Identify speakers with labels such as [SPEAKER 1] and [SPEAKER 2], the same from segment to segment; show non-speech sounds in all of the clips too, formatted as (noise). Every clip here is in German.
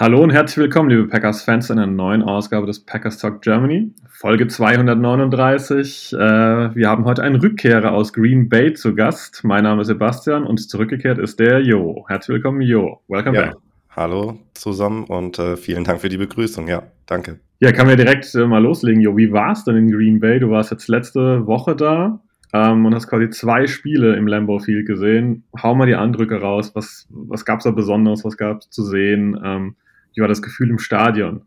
[SPEAKER 1] Hallo und herzlich willkommen, liebe Packers-Fans, zu einer neuen Ausgabe des Packers Talk Germany, Folge 239. Äh, wir haben heute einen Rückkehrer aus Green Bay zu Gast. Mein Name ist Sebastian und zurückgekehrt ist der Jo. Herzlich willkommen, Jo. Welcome
[SPEAKER 2] Ja,
[SPEAKER 1] back.
[SPEAKER 2] hallo zusammen und äh, vielen Dank für die Begrüßung. Ja, danke.
[SPEAKER 1] Ja, kann wir direkt äh, mal loslegen, Jo. Wie war es denn in Green Bay? Du warst jetzt letzte Woche da ähm, und hast quasi zwei Spiele im Lambeau Field gesehen. Hau mal die Eindrücke raus. Was, was gab es da Besonderes? Was gab es zu sehen? Ähm, wie war das Gefühl im Stadion?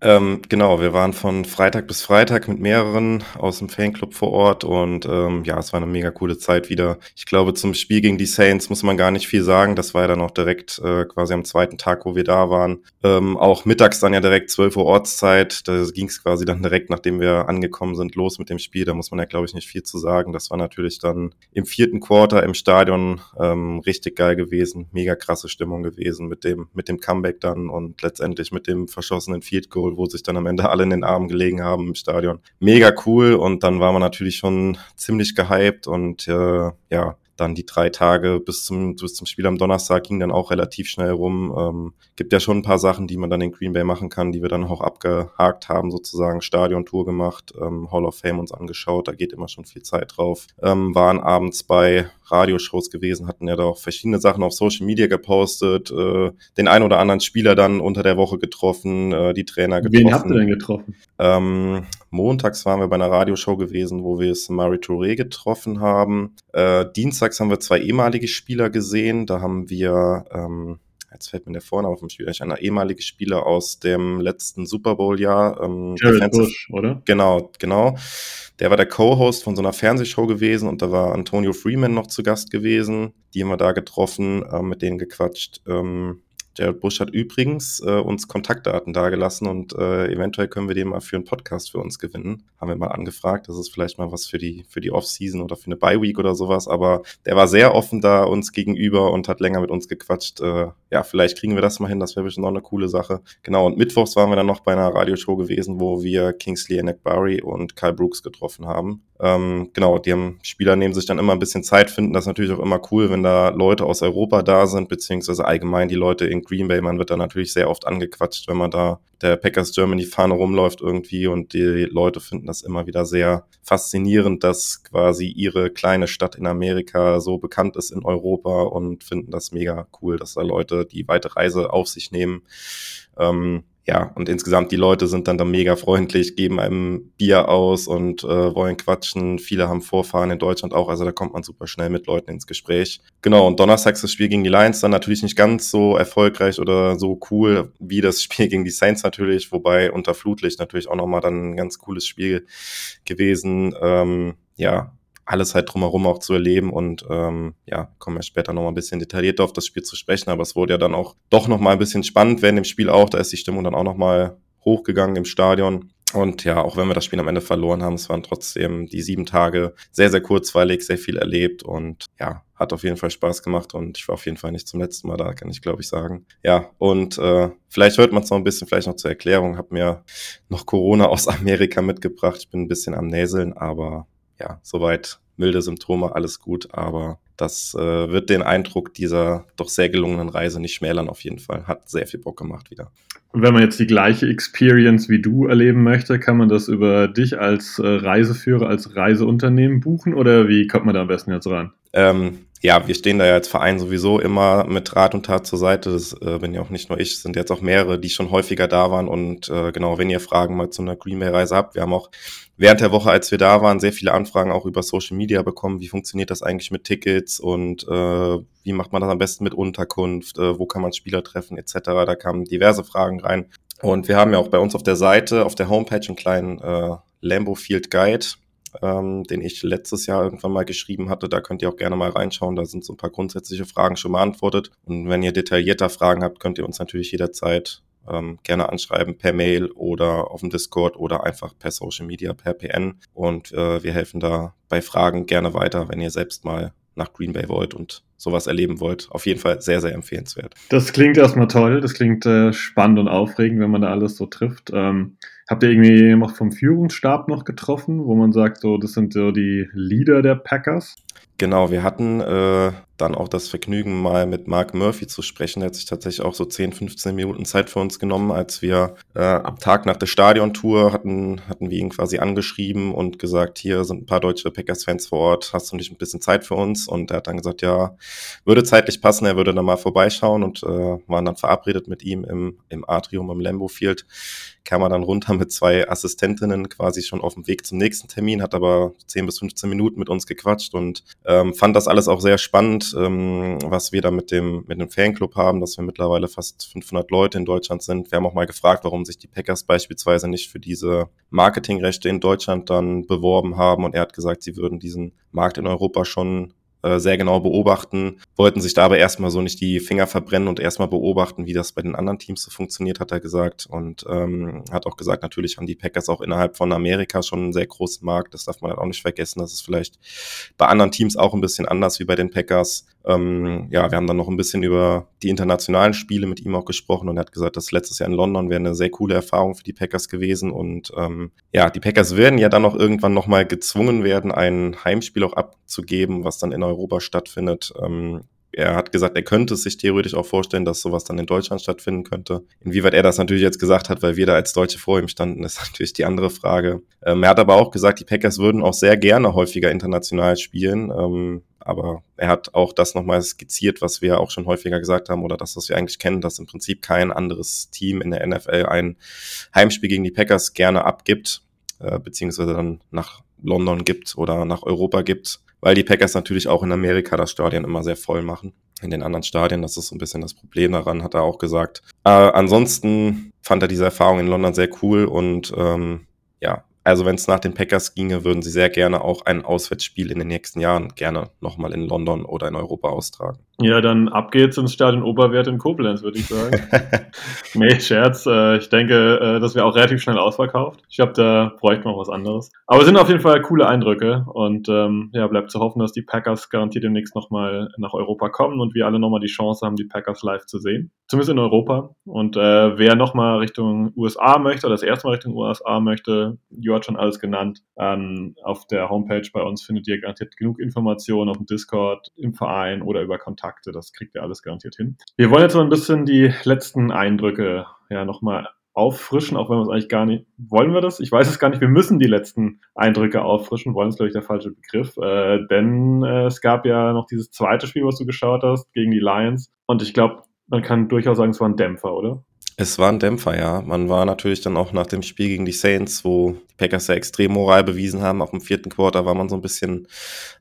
[SPEAKER 2] Ähm, genau, wir waren von Freitag bis Freitag mit mehreren aus dem Fanclub vor Ort und ähm, ja, es war eine mega coole Zeit wieder. Ich glaube, zum Spiel gegen die Saints muss man gar nicht viel sagen. Das war ja dann auch direkt äh, quasi am zweiten Tag, wo wir da waren. Ähm, auch mittags dann ja direkt 12 Uhr Ortszeit. Da ging es quasi dann direkt, nachdem wir angekommen sind, los mit dem Spiel. Da muss man ja, glaube ich, nicht viel zu sagen. Das war natürlich dann im vierten Quarter im Stadion ähm, richtig geil gewesen. Mega krasse Stimmung gewesen mit dem, mit dem Comeback dann und letztendlich mit dem verschossenen Field Goal, wo sich dann am Ende alle in den Armen gelegen haben im Stadion. Mega cool und dann waren wir natürlich schon ziemlich gehypt und äh, ja, dann die drei Tage bis zum, bis zum Spiel am Donnerstag ging dann auch relativ schnell rum. Ähm, gibt ja schon ein paar Sachen, die man dann in Green Bay machen kann, die wir dann auch abgehakt haben, sozusagen Stadiontour gemacht, ähm, Hall of Fame uns angeschaut, da geht immer schon viel Zeit drauf. Ähm, waren abends bei Radioshows gewesen, hatten ja da auch verschiedene Sachen auf Social Media gepostet, äh, den ein oder anderen Spieler dann unter der Woche getroffen, äh, die Trainer getroffen.
[SPEAKER 1] Wen habt ihr denn getroffen?
[SPEAKER 2] Ähm, montags waren wir bei einer Radioshow gewesen, wo wir Samari Touré getroffen haben. Äh, dienstags haben wir zwei ehemalige Spieler gesehen. Da haben wir, ähm, jetzt fällt mir der Vorname vom Spieler, nicht, einer ehemalige Spieler aus dem letzten Super Bowl-Jahr. Ähm,
[SPEAKER 1] Jared Bush, oder?
[SPEAKER 2] Genau, genau. Der war der Co-Host von so einer Fernsehshow gewesen und da war Antonio Freeman noch zu Gast gewesen. Die haben wir da getroffen, äh, mit denen gequatscht. Ähm, Jared Bush hat übrigens äh, uns Kontaktdaten dagelassen und äh, eventuell können wir den mal für einen Podcast für uns gewinnen. Haben wir mal angefragt. Das ist vielleicht mal was für die, für die Off-Season oder für eine Bye-Week oder sowas. Aber der war sehr offen da uns gegenüber und hat länger mit uns gequatscht. Äh, ja, vielleicht kriegen wir das mal hin. Das wäre bestimmt noch eine coole Sache. Genau. Und mittwochs waren wir dann noch bei einer Radioshow gewesen, wo wir Kingsley Enagbari und Kyle Brooks getroffen haben. Ähm, genau, die haben, Spieler nehmen sich dann immer ein bisschen Zeit, finden das natürlich auch immer cool, wenn da Leute aus Europa da sind, beziehungsweise allgemein die Leute in Green Bay. Man wird da natürlich sehr oft angequatscht, wenn man da der Packers Germany Fahne rumläuft irgendwie und die Leute finden das immer wieder sehr faszinierend, dass quasi ihre kleine Stadt in Amerika so bekannt ist in Europa und finden das mega cool, dass da Leute die weite Reise auf sich nehmen. Ähm, ja, und insgesamt die Leute sind dann da mega freundlich, geben einem Bier aus und äh, wollen quatschen. Viele haben Vorfahren in Deutschland auch, also da kommt man super schnell mit Leuten ins Gespräch. Genau, und donnerstags das Spiel gegen die Lions dann natürlich nicht ganz so erfolgreich oder so cool wie das (laughs) Spiel gegen die Saints natürlich, wobei unter Flutlicht natürlich auch nochmal dann ein ganz cooles Spiel gewesen. Ähm, ja, alles halt drumherum auch zu erleben und ähm, ja, kommen wir später nochmal ein bisschen detaillierter auf das Spiel zu sprechen, aber es wurde ja dann auch doch nochmal ein bisschen spannend während dem Spiel auch, da ist die Stimmung dann auch nochmal hochgegangen im Stadion. Und ja, auch wenn wir das Spiel am Ende verloren haben, es waren trotzdem die sieben Tage sehr, sehr kurzweilig, sehr viel erlebt und ja, hat auf jeden Fall Spaß gemacht und ich war auf jeden Fall nicht zum letzten Mal da, kann ich glaube ich sagen. Ja, und äh, vielleicht hört man es noch ein bisschen, vielleicht noch zur Erklärung, habe mir noch Corona aus Amerika mitgebracht. Ich bin ein bisschen am Näseln, aber ja, soweit milde Symptome, alles gut, aber das äh, wird den Eindruck dieser doch sehr gelungenen Reise nicht schmälern auf jeden Fall. Hat sehr viel Bock gemacht wieder.
[SPEAKER 1] Und wenn man jetzt die gleiche Experience wie du erleben möchte, kann man das über dich als äh, Reiseführer, als Reiseunternehmen buchen oder wie kommt man da am besten jetzt ran?
[SPEAKER 2] Ähm, ja, wir stehen da ja als Verein sowieso immer mit Rat und Tat zur Seite. Das äh, bin ja auch nicht nur ich, es sind jetzt auch mehrere, die schon häufiger da waren. Und äh, genau, wenn ihr Fragen mal zu einer Green Bay-Reise habt, wir haben auch während der Woche, als wir da waren, sehr viele Anfragen auch über Social Media bekommen. Wie funktioniert das eigentlich mit Tickets und äh, wie macht man das am besten mit Unterkunft? Äh, wo kann man Spieler treffen etc. Da kamen diverse Fragen rein. Und wir haben ja auch bei uns auf der Seite, auf der Homepage einen kleinen äh, Lambo Field Guide ähm, den ich letztes Jahr irgendwann mal geschrieben hatte. Da könnt ihr auch gerne mal reinschauen. Da sind so ein paar grundsätzliche Fragen schon beantwortet. Und wenn ihr detaillierter Fragen habt, könnt ihr uns natürlich jederzeit ähm, gerne anschreiben per Mail oder auf dem Discord oder einfach per Social Media, per PN. Und äh, wir helfen da bei Fragen gerne weiter, wenn ihr selbst mal nach Green Bay wollt und sowas erleben wollt. Auf jeden Fall sehr, sehr empfehlenswert.
[SPEAKER 1] Das klingt erstmal toll, das klingt äh, spannend und aufregend, wenn man da alles so trifft. Ähm, habt ihr irgendwie noch vom Führungsstab noch getroffen, wo man sagt, so, das sind so die Leader der Packers?
[SPEAKER 2] Genau, wir hatten äh, dann auch das Vergnügen, mal mit Mark Murphy zu sprechen. Er hat sich tatsächlich auch so 10, 15 Minuten Zeit für uns genommen, als wir äh, am Tag nach der Stadiontour hatten, hatten wir ihn quasi angeschrieben und gesagt, hier sind ein paar deutsche Packers-Fans vor Ort, hast du nicht ein bisschen Zeit für uns? Und er hat dann gesagt, ja, würde zeitlich passen, er würde da mal vorbeischauen und äh, waren dann verabredet mit ihm im, im Atrium im Lambo Field kam er dann runter mit zwei Assistentinnen quasi schon auf dem Weg zum nächsten Termin, hat aber 10 bis 15 Minuten mit uns gequatscht und ähm, fand das alles auch sehr spannend, ähm, was wir da mit dem, mit dem Fanclub haben, dass wir mittlerweile fast 500 Leute in Deutschland sind. Wir haben auch mal gefragt, warum sich die Packers beispielsweise nicht für diese Marketingrechte in Deutschland dann beworben haben und er hat gesagt, sie würden diesen Markt in Europa schon äh, sehr genau beobachten, wollten sich da aber erstmal so nicht die Finger verbrennen und erstmal beobachten, wie das bei den anderen Teams so funktioniert, hat er gesagt. Und ähm, hat auch gesagt, natürlich haben die Packers auch innerhalb von Amerika schon einen sehr großen Markt. Das darf man halt auch nicht vergessen. Das ist vielleicht bei anderen Teams auch ein bisschen anders wie bei den Packers. Ähm, ja, wir haben dann noch ein bisschen über die internationalen Spiele mit ihm auch gesprochen und er hat gesagt, dass letztes Jahr in London wäre eine sehr coole Erfahrung für die Packers gewesen und ähm, ja, die Packers werden ja dann auch irgendwann nochmal gezwungen werden, ein Heimspiel auch abzugeben, was dann in Europa stattfindet. Ähm, er hat gesagt, er könnte es sich theoretisch auch vorstellen, dass sowas dann in Deutschland stattfinden könnte. Inwieweit er das natürlich jetzt gesagt hat, weil wir da als Deutsche vor ihm standen, (laughs) ist natürlich die andere Frage. Ähm, er hat aber auch gesagt, die Packers würden auch sehr gerne häufiger international spielen. Ähm, aber er hat auch das nochmal skizziert, was wir auch schon häufiger gesagt haben oder das, was wir eigentlich kennen, dass im Prinzip kein anderes Team in der NFL ein Heimspiel gegen die Packers gerne abgibt, äh, beziehungsweise dann nach London gibt oder nach Europa gibt weil die Packers natürlich auch in Amerika das Stadion immer sehr voll machen. In den anderen Stadien, das ist so ein bisschen das Problem daran, hat er auch gesagt. Äh, ansonsten fand er diese Erfahrung in London sehr cool und ähm, ja, also wenn es nach den Packers ginge, würden sie sehr gerne auch ein Auswärtsspiel in den nächsten Jahren gerne nochmal in London oder in Europa austragen.
[SPEAKER 1] Ja, dann ab geht's ins Stadion Oberwert in Koblenz, würde ich sagen. (laughs) nee, Scherz. Äh, ich denke, äh, das wäre auch relativ schnell ausverkauft. Ich glaube, da bräuchte man was anderes. Aber es sind auf jeden Fall coole Eindrücke und ähm, ja, bleibt zu hoffen, dass die Packers garantiert demnächst nochmal nach Europa kommen und wir alle nochmal die Chance haben, die Packers live zu sehen. Zumindest in Europa. Und äh, wer nochmal Richtung USA möchte oder das erste Mal Richtung USA möchte, Jo hat schon alles genannt. Ähm, auf der Homepage bei uns findet ihr garantiert genug Informationen auf dem Discord, im Verein oder über Kontakt. Kontakte. Das kriegt ihr alles garantiert hin. Wir wollen jetzt mal ein bisschen die letzten Eindrücke ja nochmal auffrischen, auch wenn wir es eigentlich gar nicht. Wollen wir das? Ich weiß es gar nicht. Wir müssen die letzten Eindrücke auffrischen. Wollen ist, glaube ich, der falsche Begriff. Äh, denn äh, es gab ja noch dieses zweite Spiel, was du geschaut hast, gegen die Lions. Und ich glaube, man kann durchaus sagen, es war ein Dämpfer, oder?
[SPEAKER 2] Es war ein Dämpfer, ja. Man war natürlich dann auch nach dem Spiel gegen die Saints, wo die Packers ja extrem Moral bewiesen haben. Auf dem vierten Quarter war man so ein bisschen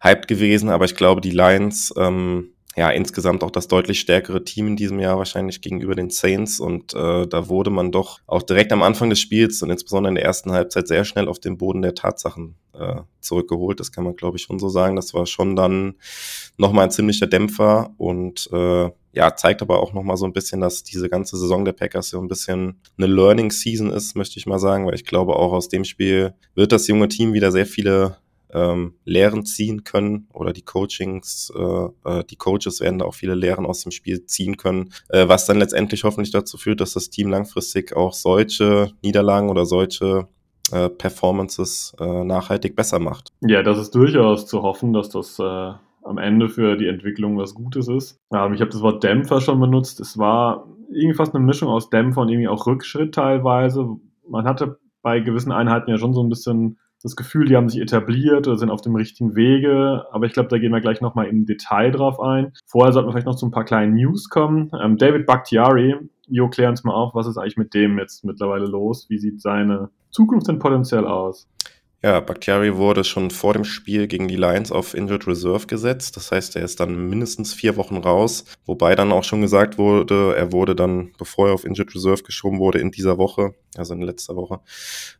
[SPEAKER 2] hyped gewesen, aber ich glaube, die Lions ähm, ja insgesamt auch das deutlich stärkere Team in diesem Jahr wahrscheinlich gegenüber den Saints und äh, da wurde man doch auch direkt am Anfang des Spiels und insbesondere in der ersten Halbzeit sehr schnell auf den Boden der Tatsachen äh, zurückgeholt. Das kann man glaube ich schon so sagen. Das war schon dann nochmal ein ziemlicher Dämpfer und äh, ja, zeigt aber auch nochmal so ein bisschen, dass diese ganze Saison der Packers so ein bisschen eine Learning Season ist, möchte ich mal sagen, weil ich glaube auch aus dem Spiel wird das junge Team wieder sehr viele ähm, Lehren ziehen können oder die Coachings, äh, äh, die Coaches werden da auch viele Lehren aus dem Spiel ziehen können, äh, was dann letztendlich hoffentlich dazu führt, dass das Team langfristig auch solche Niederlagen oder solche äh, Performances äh, nachhaltig besser macht.
[SPEAKER 1] Ja, das ist durchaus zu hoffen, dass das äh, am Ende für die Entwicklung was Gutes ist. Ähm, ich habe das Wort Dämpfer schon benutzt. Es war irgendwie fast eine Mischung aus Dämpfer und irgendwie auch Rückschritt teilweise. Man hatte bei gewissen Einheiten ja schon so ein bisschen das Gefühl, die haben sich etabliert oder sind auf dem richtigen Wege. Aber ich glaube, da gehen wir gleich nochmal im Detail drauf ein. Vorher sollten wir vielleicht noch zu ein paar kleinen News kommen. Ähm, David Bakhtiari, Jo, klär uns mal auf, was ist eigentlich mit dem jetzt mittlerweile los? Wie sieht seine Zukunft denn potenziell aus?
[SPEAKER 2] Ja, Bakhtiari wurde schon vor dem Spiel gegen die Lions auf Injured Reserve gesetzt. Das heißt, er ist dann mindestens vier Wochen raus. Wobei dann auch schon gesagt wurde, er wurde dann, bevor er auf Injured Reserve geschoben wurde, in dieser Woche, also in letzter Woche,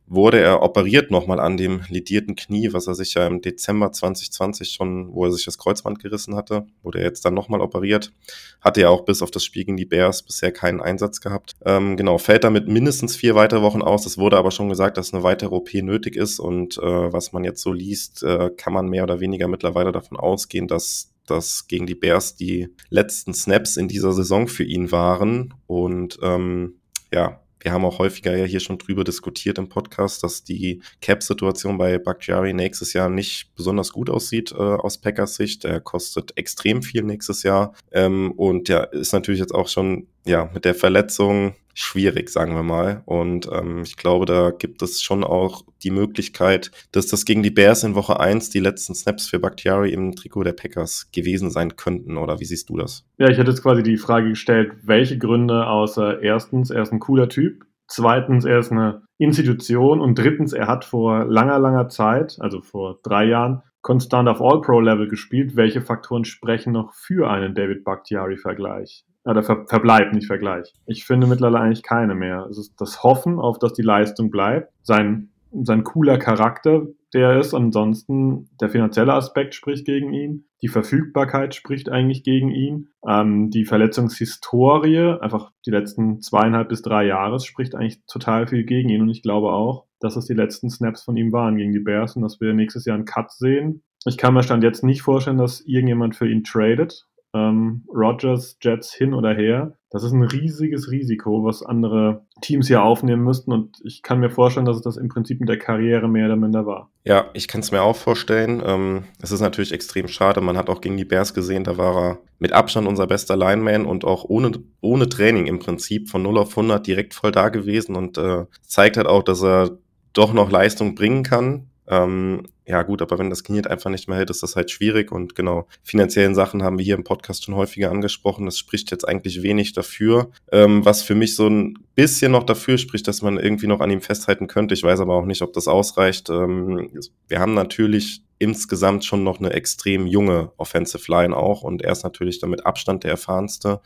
[SPEAKER 2] wurde er operiert nochmal an dem lidierten Knie, was er sich ja im Dezember 2020 schon, wo er sich das Kreuzband gerissen hatte, wurde er jetzt dann nochmal operiert. Hatte ja auch bis auf das Spiel gegen die Bears bisher keinen Einsatz gehabt. Ähm, genau, fällt damit mindestens vier weitere Wochen aus. Es wurde aber schon gesagt, dass eine weitere OP nötig ist und äh, was man jetzt so liest, äh, kann man mehr oder weniger mittlerweile davon ausgehen, dass dass gegen die Bears die letzten Snaps in dieser Saison für ihn waren. Und ähm, ja, wir haben auch häufiger ja hier schon drüber diskutiert im Podcast, dass die Cap-Situation bei Bakhtiari nächstes Jahr nicht besonders gut aussieht äh, aus Packers Sicht. Er kostet extrem viel nächstes Jahr ähm, und ja, ist natürlich jetzt auch schon ja mit der Verletzung schwierig, sagen wir mal. Und ähm, ich glaube, da gibt es schon auch die Möglichkeit, dass das gegen die Bears in Woche 1 die letzten Snaps für Bakhtiari im Trikot der Packers gewesen sein könnten. Oder wie siehst du das?
[SPEAKER 1] Ja, ich hätte jetzt quasi die Frage gestellt, welche Gründe außer erstens, er ist ein cooler Typ, zweitens, er ist eine Institution und drittens, er hat vor langer, langer Zeit, also vor drei Jahren, konstant auf All-Pro-Level gespielt. Welche Faktoren sprechen noch für einen David Bakhtiari-Vergleich? Oder Ver Verbleib, nicht Vergleich. Ich finde mittlerweile eigentlich keine mehr. Es ist das Hoffen auf, dass die Leistung bleibt. Sein, sein cooler Charakter, der ist. Ansonsten der finanzielle Aspekt spricht gegen ihn. Die Verfügbarkeit spricht eigentlich gegen ihn. Ähm, die Verletzungshistorie, einfach die letzten zweieinhalb bis drei Jahre, spricht eigentlich total viel gegen ihn. Und ich glaube auch, dass es die letzten Snaps von ihm waren gegen die Bears und dass wir nächstes Jahr einen Cut sehen. Ich kann mir Stand jetzt nicht vorstellen, dass irgendjemand für ihn tradet ähm, Rogers, Jets hin oder her. Das ist ein riesiges Risiko, was andere Teams hier aufnehmen müssten. Und ich kann mir vorstellen, dass es das im Prinzip mit der Karriere mehr oder minder war.
[SPEAKER 2] Ja, ich kann es mir auch vorstellen. Ähm, es ist natürlich extrem schade. Man hat auch gegen die Bears gesehen, da war er mit Abstand unser bester Lineman und auch ohne, ohne Training im Prinzip von 0 auf 100 direkt voll da gewesen und äh, zeigt halt auch, dass er doch noch Leistung bringen kann. Ähm, ja gut, aber wenn das Knie einfach nicht mehr hält, ist das halt schwierig und genau, finanziellen Sachen haben wir hier im Podcast schon häufiger angesprochen. Das spricht jetzt eigentlich wenig dafür. Ähm, was für mich so ein bisschen noch dafür spricht, dass man irgendwie noch an ihm festhalten könnte. Ich weiß aber auch nicht, ob das ausreicht. Ähm, wir haben natürlich insgesamt schon noch eine extrem junge Offensive Line auch und er ist natürlich damit Abstand der erfahrenste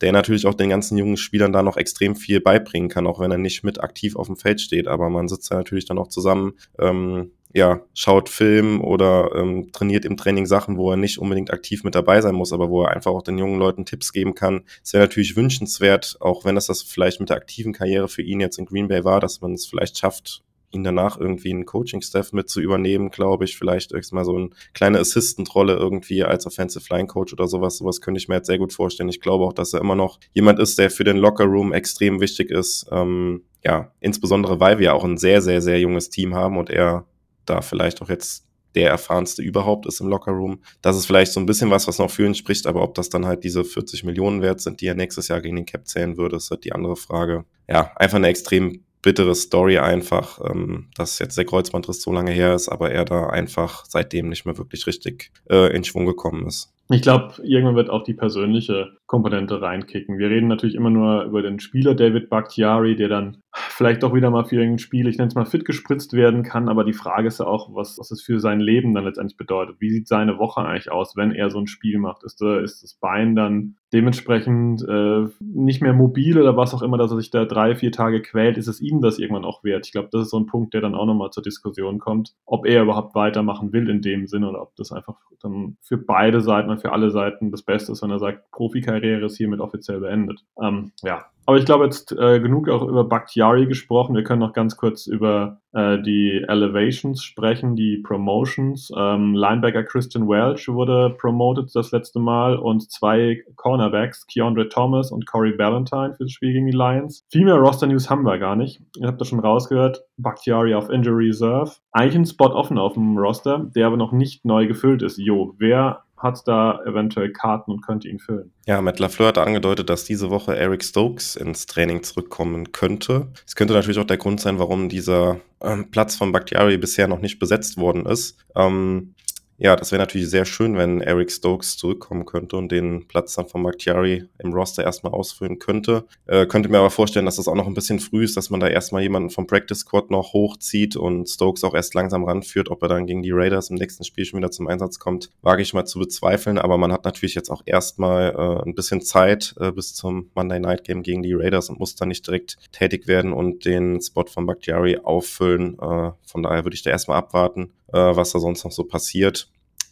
[SPEAKER 2] der natürlich auch den ganzen jungen Spielern da noch extrem viel beibringen kann, auch wenn er nicht mit aktiv auf dem Feld steht. Aber man sitzt da natürlich dann auch zusammen, ähm, ja, schaut Film oder ähm, trainiert im Training Sachen, wo er nicht unbedingt aktiv mit dabei sein muss, aber wo er einfach auch den jungen Leuten Tipps geben kann. Es wäre natürlich wünschenswert, auch wenn es das vielleicht mit der aktiven Karriere für ihn jetzt in Green Bay war, dass man es vielleicht schafft, ihn danach irgendwie einen Coaching-Staff mit zu übernehmen, glaube ich. Vielleicht mal so eine kleine Assistant-Rolle irgendwie als Offensive Line Coach oder sowas. Sowas könnte ich mir jetzt sehr gut vorstellen. Ich glaube auch, dass er immer noch jemand ist, der für den Locker-Room extrem wichtig ist. Ähm, ja, insbesondere, weil wir auch ein sehr, sehr, sehr junges Team haben und er da vielleicht auch jetzt der erfahrenste überhaupt ist im Lockerroom. Das ist vielleicht so ein bisschen was, was noch für ihn spricht, aber ob das dann halt diese 40 Millionen wert sind, die er nächstes Jahr gegen den Cap zählen würde, ist halt die andere Frage. Ja, einfach eine extrem bittere Story einfach, ähm, dass jetzt der Kreuzbandriss so lange her ist, aber er da einfach seitdem nicht mehr wirklich richtig äh, in Schwung gekommen ist.
[SPEAKER 1] Ich glaube, irgendwann wird auch die persönliche Komponente reinkicken. Wir reden natürlich immer nur über den Spieler David Bakhtiari, der dann vielleicht doch wieder mal für irgendein Spiel, ich nenne es mal fit gespritzt werden kann, aber die Frage ist ja auch, was, was es für sein Leben dann letztendlich bedeutet. Wie sieht seine Woche eigentlich aus, wenn er so ein Spiel macht? Ist, ist das Bein dann dementsprechend äh, nicht mehr mobil oder was auch immer, dass er sich da drei, vier Tage quält? Ist es ihm das irgendwann auch wert? Ich glaube, das ist so ein Punkt, der dann auch nochmal zur Diskussion kommt, ob er überhaupt weitermachen will in dem Sinne oder ob das einfach dann für beide Seiten und für alle Seiten das Beste ist, wenn er sagt, Profikarriere ist hiermit offiziell beendet. Ähm, ja, aber ich glaube jetzt äh, genug auch über Bakhtiari gesprochen. Wir können noch ganz kurz über äh, die Elevations sprechen, die Promotions. Ähm, Linebacker Christian Welch wurde promoted das letzte Mal und zwei Cornerbacks, Keandre Thomas und Corey Ballantyne für das Spiel gegen die Lions. Viel mehr Roster News haben wir gar nicht. Ihr habt das schon rausgehört. Bakhtiari auf Injury Reserve. Eigentlich ein Spot offen auf dem Roster, der aber noch nicht neu gefüllt ist. Jo, wer hat da eventuell Karten und könnte ihn füllen.
[SPEAKER 2] Ja, Matt LaFleur hat angedeutet, dass diese Woche Eric Stokes ins Training zurückkommen könnte. Es könnte natürlich auch der Grund sein, warum dieser ähm, Platz von Bakhtiari bisher noch nicht besetzt worden ist. Ähm, ja, das wäre natürlich sehr schön, wenn Eric Stokes zurückkommen könnte und den Platz dann von Bakhtiari im Roster erstmal ausfüllen könnte. Äh, könnte mir aber vorstellen, dass das auch noch ein bisschen früh ist, dass man da erstmal jemanden vom Practice Squad noch hochzieht und Stokes auch erst langsam ranführt. Ob er dann gegen die Raiders im nächsten Spiel schon wieder zum Einsatz kommt, wage ich mal zu bezweifeln. Aber man hat natürlich jetzt auch erstmal äh, ein bisschen Zeit äh, bis zum Monday Night Game gegen die Raiders und muss dann nicht direkt tätig werden und den Spot von Bakhtiari auffüllen. Äh, von daher würde ich da erstmal abwarten äh, was da sonst noch so passiert.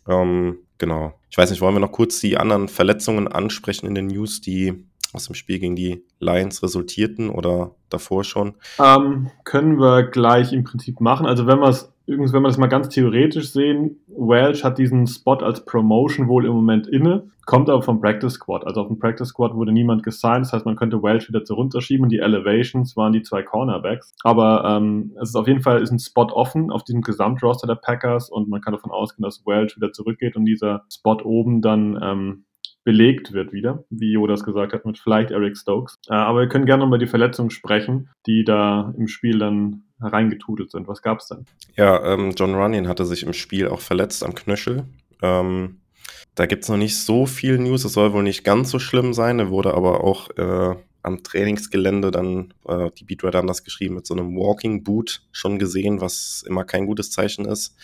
[SPEAKER 2] Ähm, genau. Ich weiß nicht, wollen wir noch kurz die anderen Verletzungen ansprechen in den News, die aus dem Spiel gegen die Lions resultierten oder davor schon?
[SPEAKER 1] Ähm, können wir gleich im Prinzip machen. Also wenn wir es übrigens, wenn wir das mal ganz theoretisch sehen, Welch hat diesen Spot als Promotion wohl im Moment inne, kommt aber vom Practice Squad. Also auf dem Practice Squad wurde niemand gesigned, das heißt, man könnte Welch wieder zurunterschieben und die Elevations waren die zwei Cornerbacks. Aber ähm, es ist auf jeden Fall ist ein Spot offen auf diesem Gesamtroster der Packers und man kann davon ausgehen, dass Welch wieder zurückgeht und dieser Spot oben dann ähm, belegt wird wieder, wie Jo das gesagt hat, mit vielleicht Eric Stokes. Äh, aber wir können gerne über die Verletzungen sprechen, die da im Spiel dann reingetudelt sind. Was gab es denn?
[SPEAKER 2] Ja, ähm, John Runyon hatte sich im Spiel auch verletzt am Knöchel. Ähm, da gibt es noch nicht so viel News. Es soll wohl nicht ganz so schlimm sein. Er wurde aber auch äh, am Trainingsgelände dann, äh, die Beatwriter haben das geschrieben, mit so einem Walking Boot schon gesehen, was immer kein gutes Zeichen ist.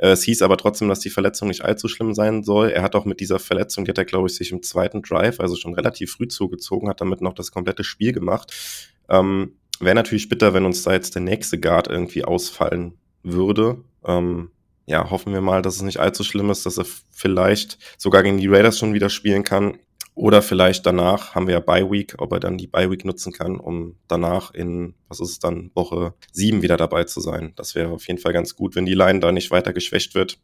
[SPEAKER 2] Äh, es hieß aber trotzdem, dass die Verletzung nicht allzu schlimm sein soll. Er hat auch mit dieser Verletzung, die hat er, glaube ich, sich im zweiten Drive, also schon relativ früh zugezogen, hat damit noch das komplette Spiel gemacht. Ähm, Wäre natürlich bitter, wenn uns da jetzt der nächste Guard irgendwie ausfallen würde. Ähm, ja, hoffen wir mal, dass es nicht allzu schlimm ist, dass er vielleicht sogar gegen die Raiders schon wieder spielen kann. Oder vielleicht danach haben wir ja Bye Week, ob er dann die Bye Week nutzen kann, um danach in, was ist es dann, Woche sieben wieder dabei zu sein. Das wäre auf jeden Fall ganz gut, wenn die Line da nicht weiter geschwächt wird.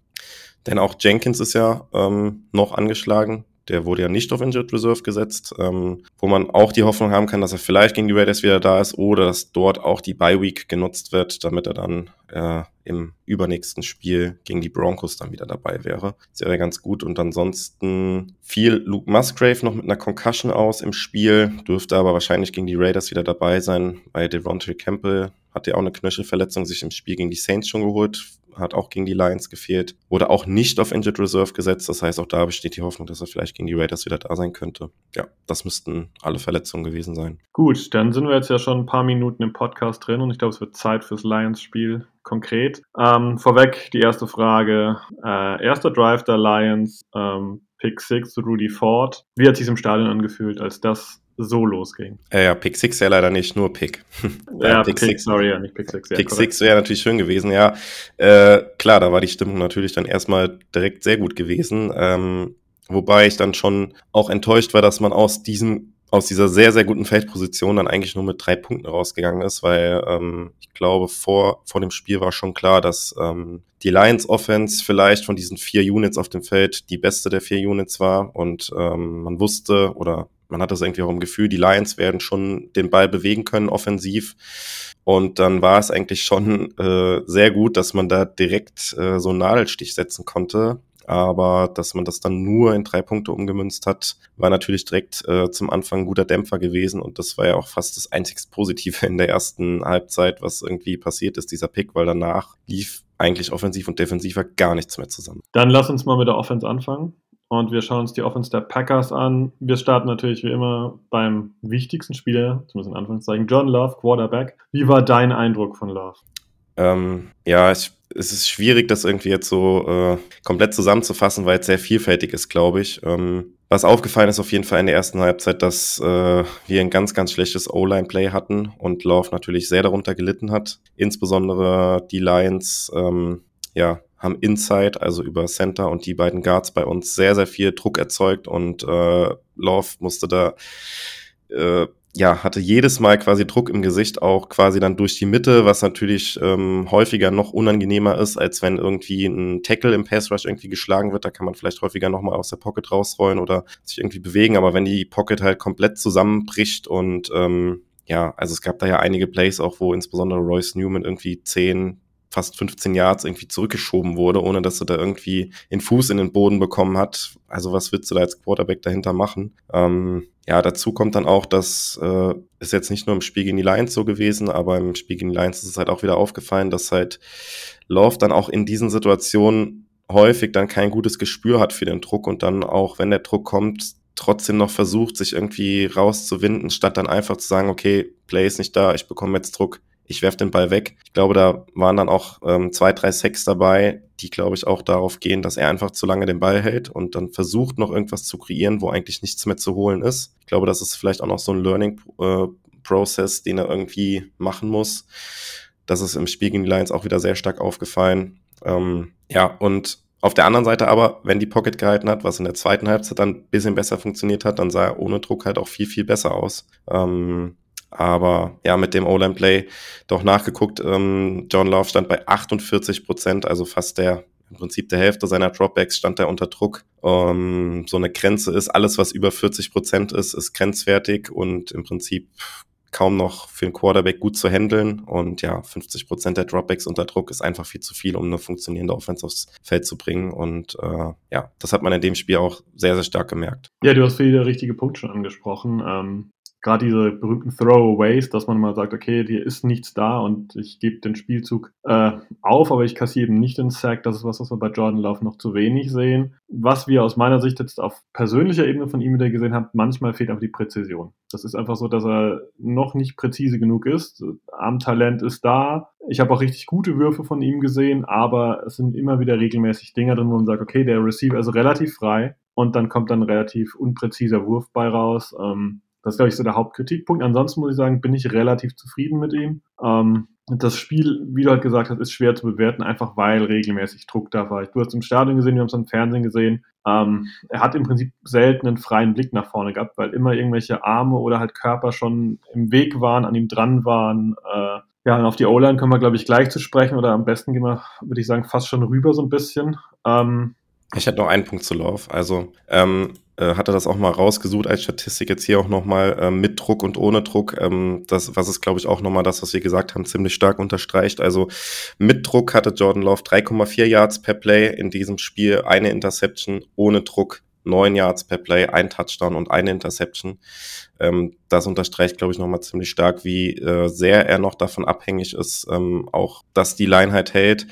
[SPEAKER 2] Denn auch Jenkins ist ja ähm, noch angeschlagen. Der wurde ja nicht auf Injured Reserve gesetzt, ähm, wo man auch die Hoffnung haben kann, dass er vielleicht gegen die Raiders wieder da ist oder dass dort auch die Bye Week genutzt wird, damit er dann äh, im übernächsten Spiel gegen die Broncos dann wieder dabei wäre. Das wäre ganz gut. Und ansonsten fiel Luke Musgrave noch mit einer Concussion aus im Spiel, dürfte aber wahrscheinlich gegen die Raiders wieder dabei sein. Bei Devontae Campbell hat er auch eine Knöchelverletzung sich im Spiel gegen die Saints schon geholt hat auch gegen die Lions gefehlt, wurde auch nicht auf Injured Reserve gesetzt. Das heißt, auch da besteht die Hoffnung, dass er vielleicht gegen die Raiders wieder da sein könnte. Ja, das müssten alle Verletzungen gewesen sein.
[SPEAKER 1] Gut, dann sind wir jetzt ja schon ein paar Minuten im Podcast drin und ich glaube, es wird Zeit fürs Lions-Spiel konkret. Ähm, vorweg die erste Frage. Äh, erster Drive der Lions, ähm, Pick 6 Rudy Ford. Wie hat sich im Stadion angefühlt, als das so losging.
[SPEAKER 2] Äh, ja, Pick 6 ja leider nicht, nur Pick. (laughs)
[SPEAKER 1] ja, Pick 6, sorry, ja, nicht Pick 6.
[SPEAKER 2] Ja, Pick 6 wäre natürlich schön gewesen, ja. Äh, klar, da war die Stimmung natürlich dann erstmal direkt sehr gut gewesen. Ähm, wobei ich dann schon auch enttäuscht war, dass man aus diesem aus dieser sehr, sehr guten Feldposition dann eigentlich nur mit drei Punkten rausgegangen ist, weil ähm, ich glaube, vor, vor dem Spiel war schon klar, dass ähm, die Lions Offense vielleicht von diesen vier Units auf dem Feld die beste der vier Units war und ähm, man wusste oder man hat das irgendwie auch im Gefühl, die Lions werden schon den Ball bewegen können offensiv. Und dann war es eigentlich schon äh, sehr gut, dass man da direkt äh, so einen Nadelstich setzen konnte. Aber dass man das dann nur in drei Punkte umgemünzt hat, war natürlich direkt äh, zum Anfang ein guter Dämpfer gewesen. Und das war ja auch fast das einzigst Positive in der ersten Halbzeit, was irgendwie passiert ist, dieser Pick, weil danach lief eigentlich offensiv und defensiv gar nichts mehr zusammen.
[SPEAKER 1] Dann lass uns mal mit der Offense anfangen und wir schauen uns die Offense der Packers an. Wir starten natürlich wie immer beim wichtigsten Spieler, zumindest in Anführungszeichen, John Love, Quarterback. Wie war dein Eindruck von Love?
[SPEAKER 2] Ähm, ja, ich, es ist schwierig, das irgendwie jetzt so äh, komplett zusammenzufassen, weil es sehr vielfältig ist, glaube ich. Ähm, was aufgefallen ist auf jeden Fall in der ersten Halbzeit, dass äh, wir ein ganz, ganz schlechtes O-Line-Play hatten und Love natürlich sehr darunter gelitten hat. Insbesondere die Lions, ähm, ja, haben Inside, also über Center und die beiden Guards bei uns sehr, sehr viel Druck erzeugt und äh, Love musste da, äh, ja, hatte jedes Mal quasi Druck im Gesicht, auch quasi dann durch die Mitte, was natürlich ähm, häufiger noch unangenehmer ist, als wenn irgendwie ein Tackle im Pass Rush irgendwie geschlagen wird. Da kann man vielleicht häufiger nochmal aus der Pocket rausrollen oder sich irgendwie bewegen, aber wenn die Pocket halt komplett zusammenbricht und ähm, ja, also es gab da ja einige Plays auch, wo insbesondere Royce Newman irgendwie 10, fast 15 Yards irgendwie zurückgeschoben wurde, ohne dass er da irgendwie den Fuß in den Boden bekommen hat. Also was willst du da als Quarterback dahinter machen? Ähm, ja, dazu kommt dann auch, dass äh, ist jetzt nicht nur im Spiel gegen die Lions so gewesen, aber im Spiel gegen die Lions ist es halt auch wieder aufgefallen, dass halt Love dann auch in diesen Situationen häufig dann kein gutes Gespür hat für den Druck und dann auch, wenn der Druck kommt, trotzdem noch versucht, sich irgendwie rauszuwinden, statt dann einfach zu sagen, okay, Play ist nicht da, ich bekomme jetzt Druck, ich werfe den Ball weg. Ich glaube, da waren dann auch ähm, zwei, drei Sacks dabei, die, glaube ich, auch darauf gehen, dass er einfach zu lange den Ball hält und dann versucht, noch irgendwas zu kreieren, wo eigentlich nichts mehr zu holen ist. Ich glaube, das ist vielleicht auch noch so ein Learning äh, den er irgendwie machen muss. Das ist im Spiel gegen die Lions auch wieder sehr stark aufgefallen. Ähm, ja, und auf der anderen Seite aber, wenn die Pocket gehalten hat, was in der zweiten Halbzeit dann ein bisschen besser funktioniert hat, dann sah er ohne Druck halt auch viel, viel besser aus. Ähm, aber ja, mit dem O-Line-Play doch nachgeguckt. Ähm, John Love stand bei 48 Prozent, also fast der im Prinzip der Hälfte seiner Dropbacks stand er unter Druck. Ähm, so eine Grenze ist, alles was über 40 Prozent ist, ist grenzwertig und im Prinzip kaum noch für einen Quarterback gut zu handeln. Und ja, 50 Prozent der Dropbacks unter Druck ist einfach viel zu viel, um eine funktionierende Offense aufs Feld zu bringen. Und äh, ja, das hat man in dem Spiel auch sehr, sehr stark gemerkt.
[SPEAKER 1] Ja, du hast viele richtige Punkte schon angesprochen. Ähm, gerade diese berühmten Throwaways, dass man mal sagt, okay, hier ist nichts da und ich gebe den Spielzug äh, auf, aber ich kassiere eben nicht den Sack. Das ist was, was wir bei Jordan Love noch zu wenig sehen. Was wir aus meiner Sicht jetzt auf persönlicher Ebene von ihm wieder gesehen haben, manchmal fehlt einfach die Präzision. Das ist einfach so, dass er noch nicht präzise genug ist. Armtalent ist da. Ich habe auch richtig gute Würfe von ihm gesehen, aber es sind immer wieder regelmäßig Dinger drin, wo man sagt, okay, der Receiver ist relativ frei und dann kommt dann relativ unpräziser Wurf bei raus. Ähm, das ist, glaube ich, so der Hauptkritikpunkt. Ansonsten muss ich sagen, bin ich relativ zufrieden mit ihm. Ähm, das Spiel, wie du halt gesagt hast, ist schwer zu bewerten, einfach weil regelmäßig Druck da war. Du hast im Stadion gesehen, wir haben es im Fernsehen gesehen. Ähm, er hat im Prinzip selten einen freien Blick nach vorne gehabt, weil immer irgendwelche Arme oder halt Körper schon im Weg waren, an ihm dran waren. Äh, ja, und auf die O-Line können wir, glaube ich, gleich zu sprechen oder am besten gehen wir, würde ich sagen, fast schon rüber so ein bisschen. Ähm,
[SPEAKER 2] ich hätte noch einen Punkt zu Lauf. Also ähm, äh, hatte das auch mal rausgesucht als Statistik jetzt hier auch nochmal äh, mit Druck und ohne Druck. Ähm, das, was ist, glaube ich, auch nochmal das, was wir gesagt haben, ziemlich stark unterstreicht. Also mit Druck hatte Jordan Love 3,4 Yards per Play in diesem Spiel, eine Interception, ohne Druck neun Yards per Play, ein Touchdown und eine Interception. Ähm, das unterstreicht, glaube ich, nochmal ziemlich stark, wie äh, sehr er noch davon abhängig ist, ähm, auch dass die Line halt hält.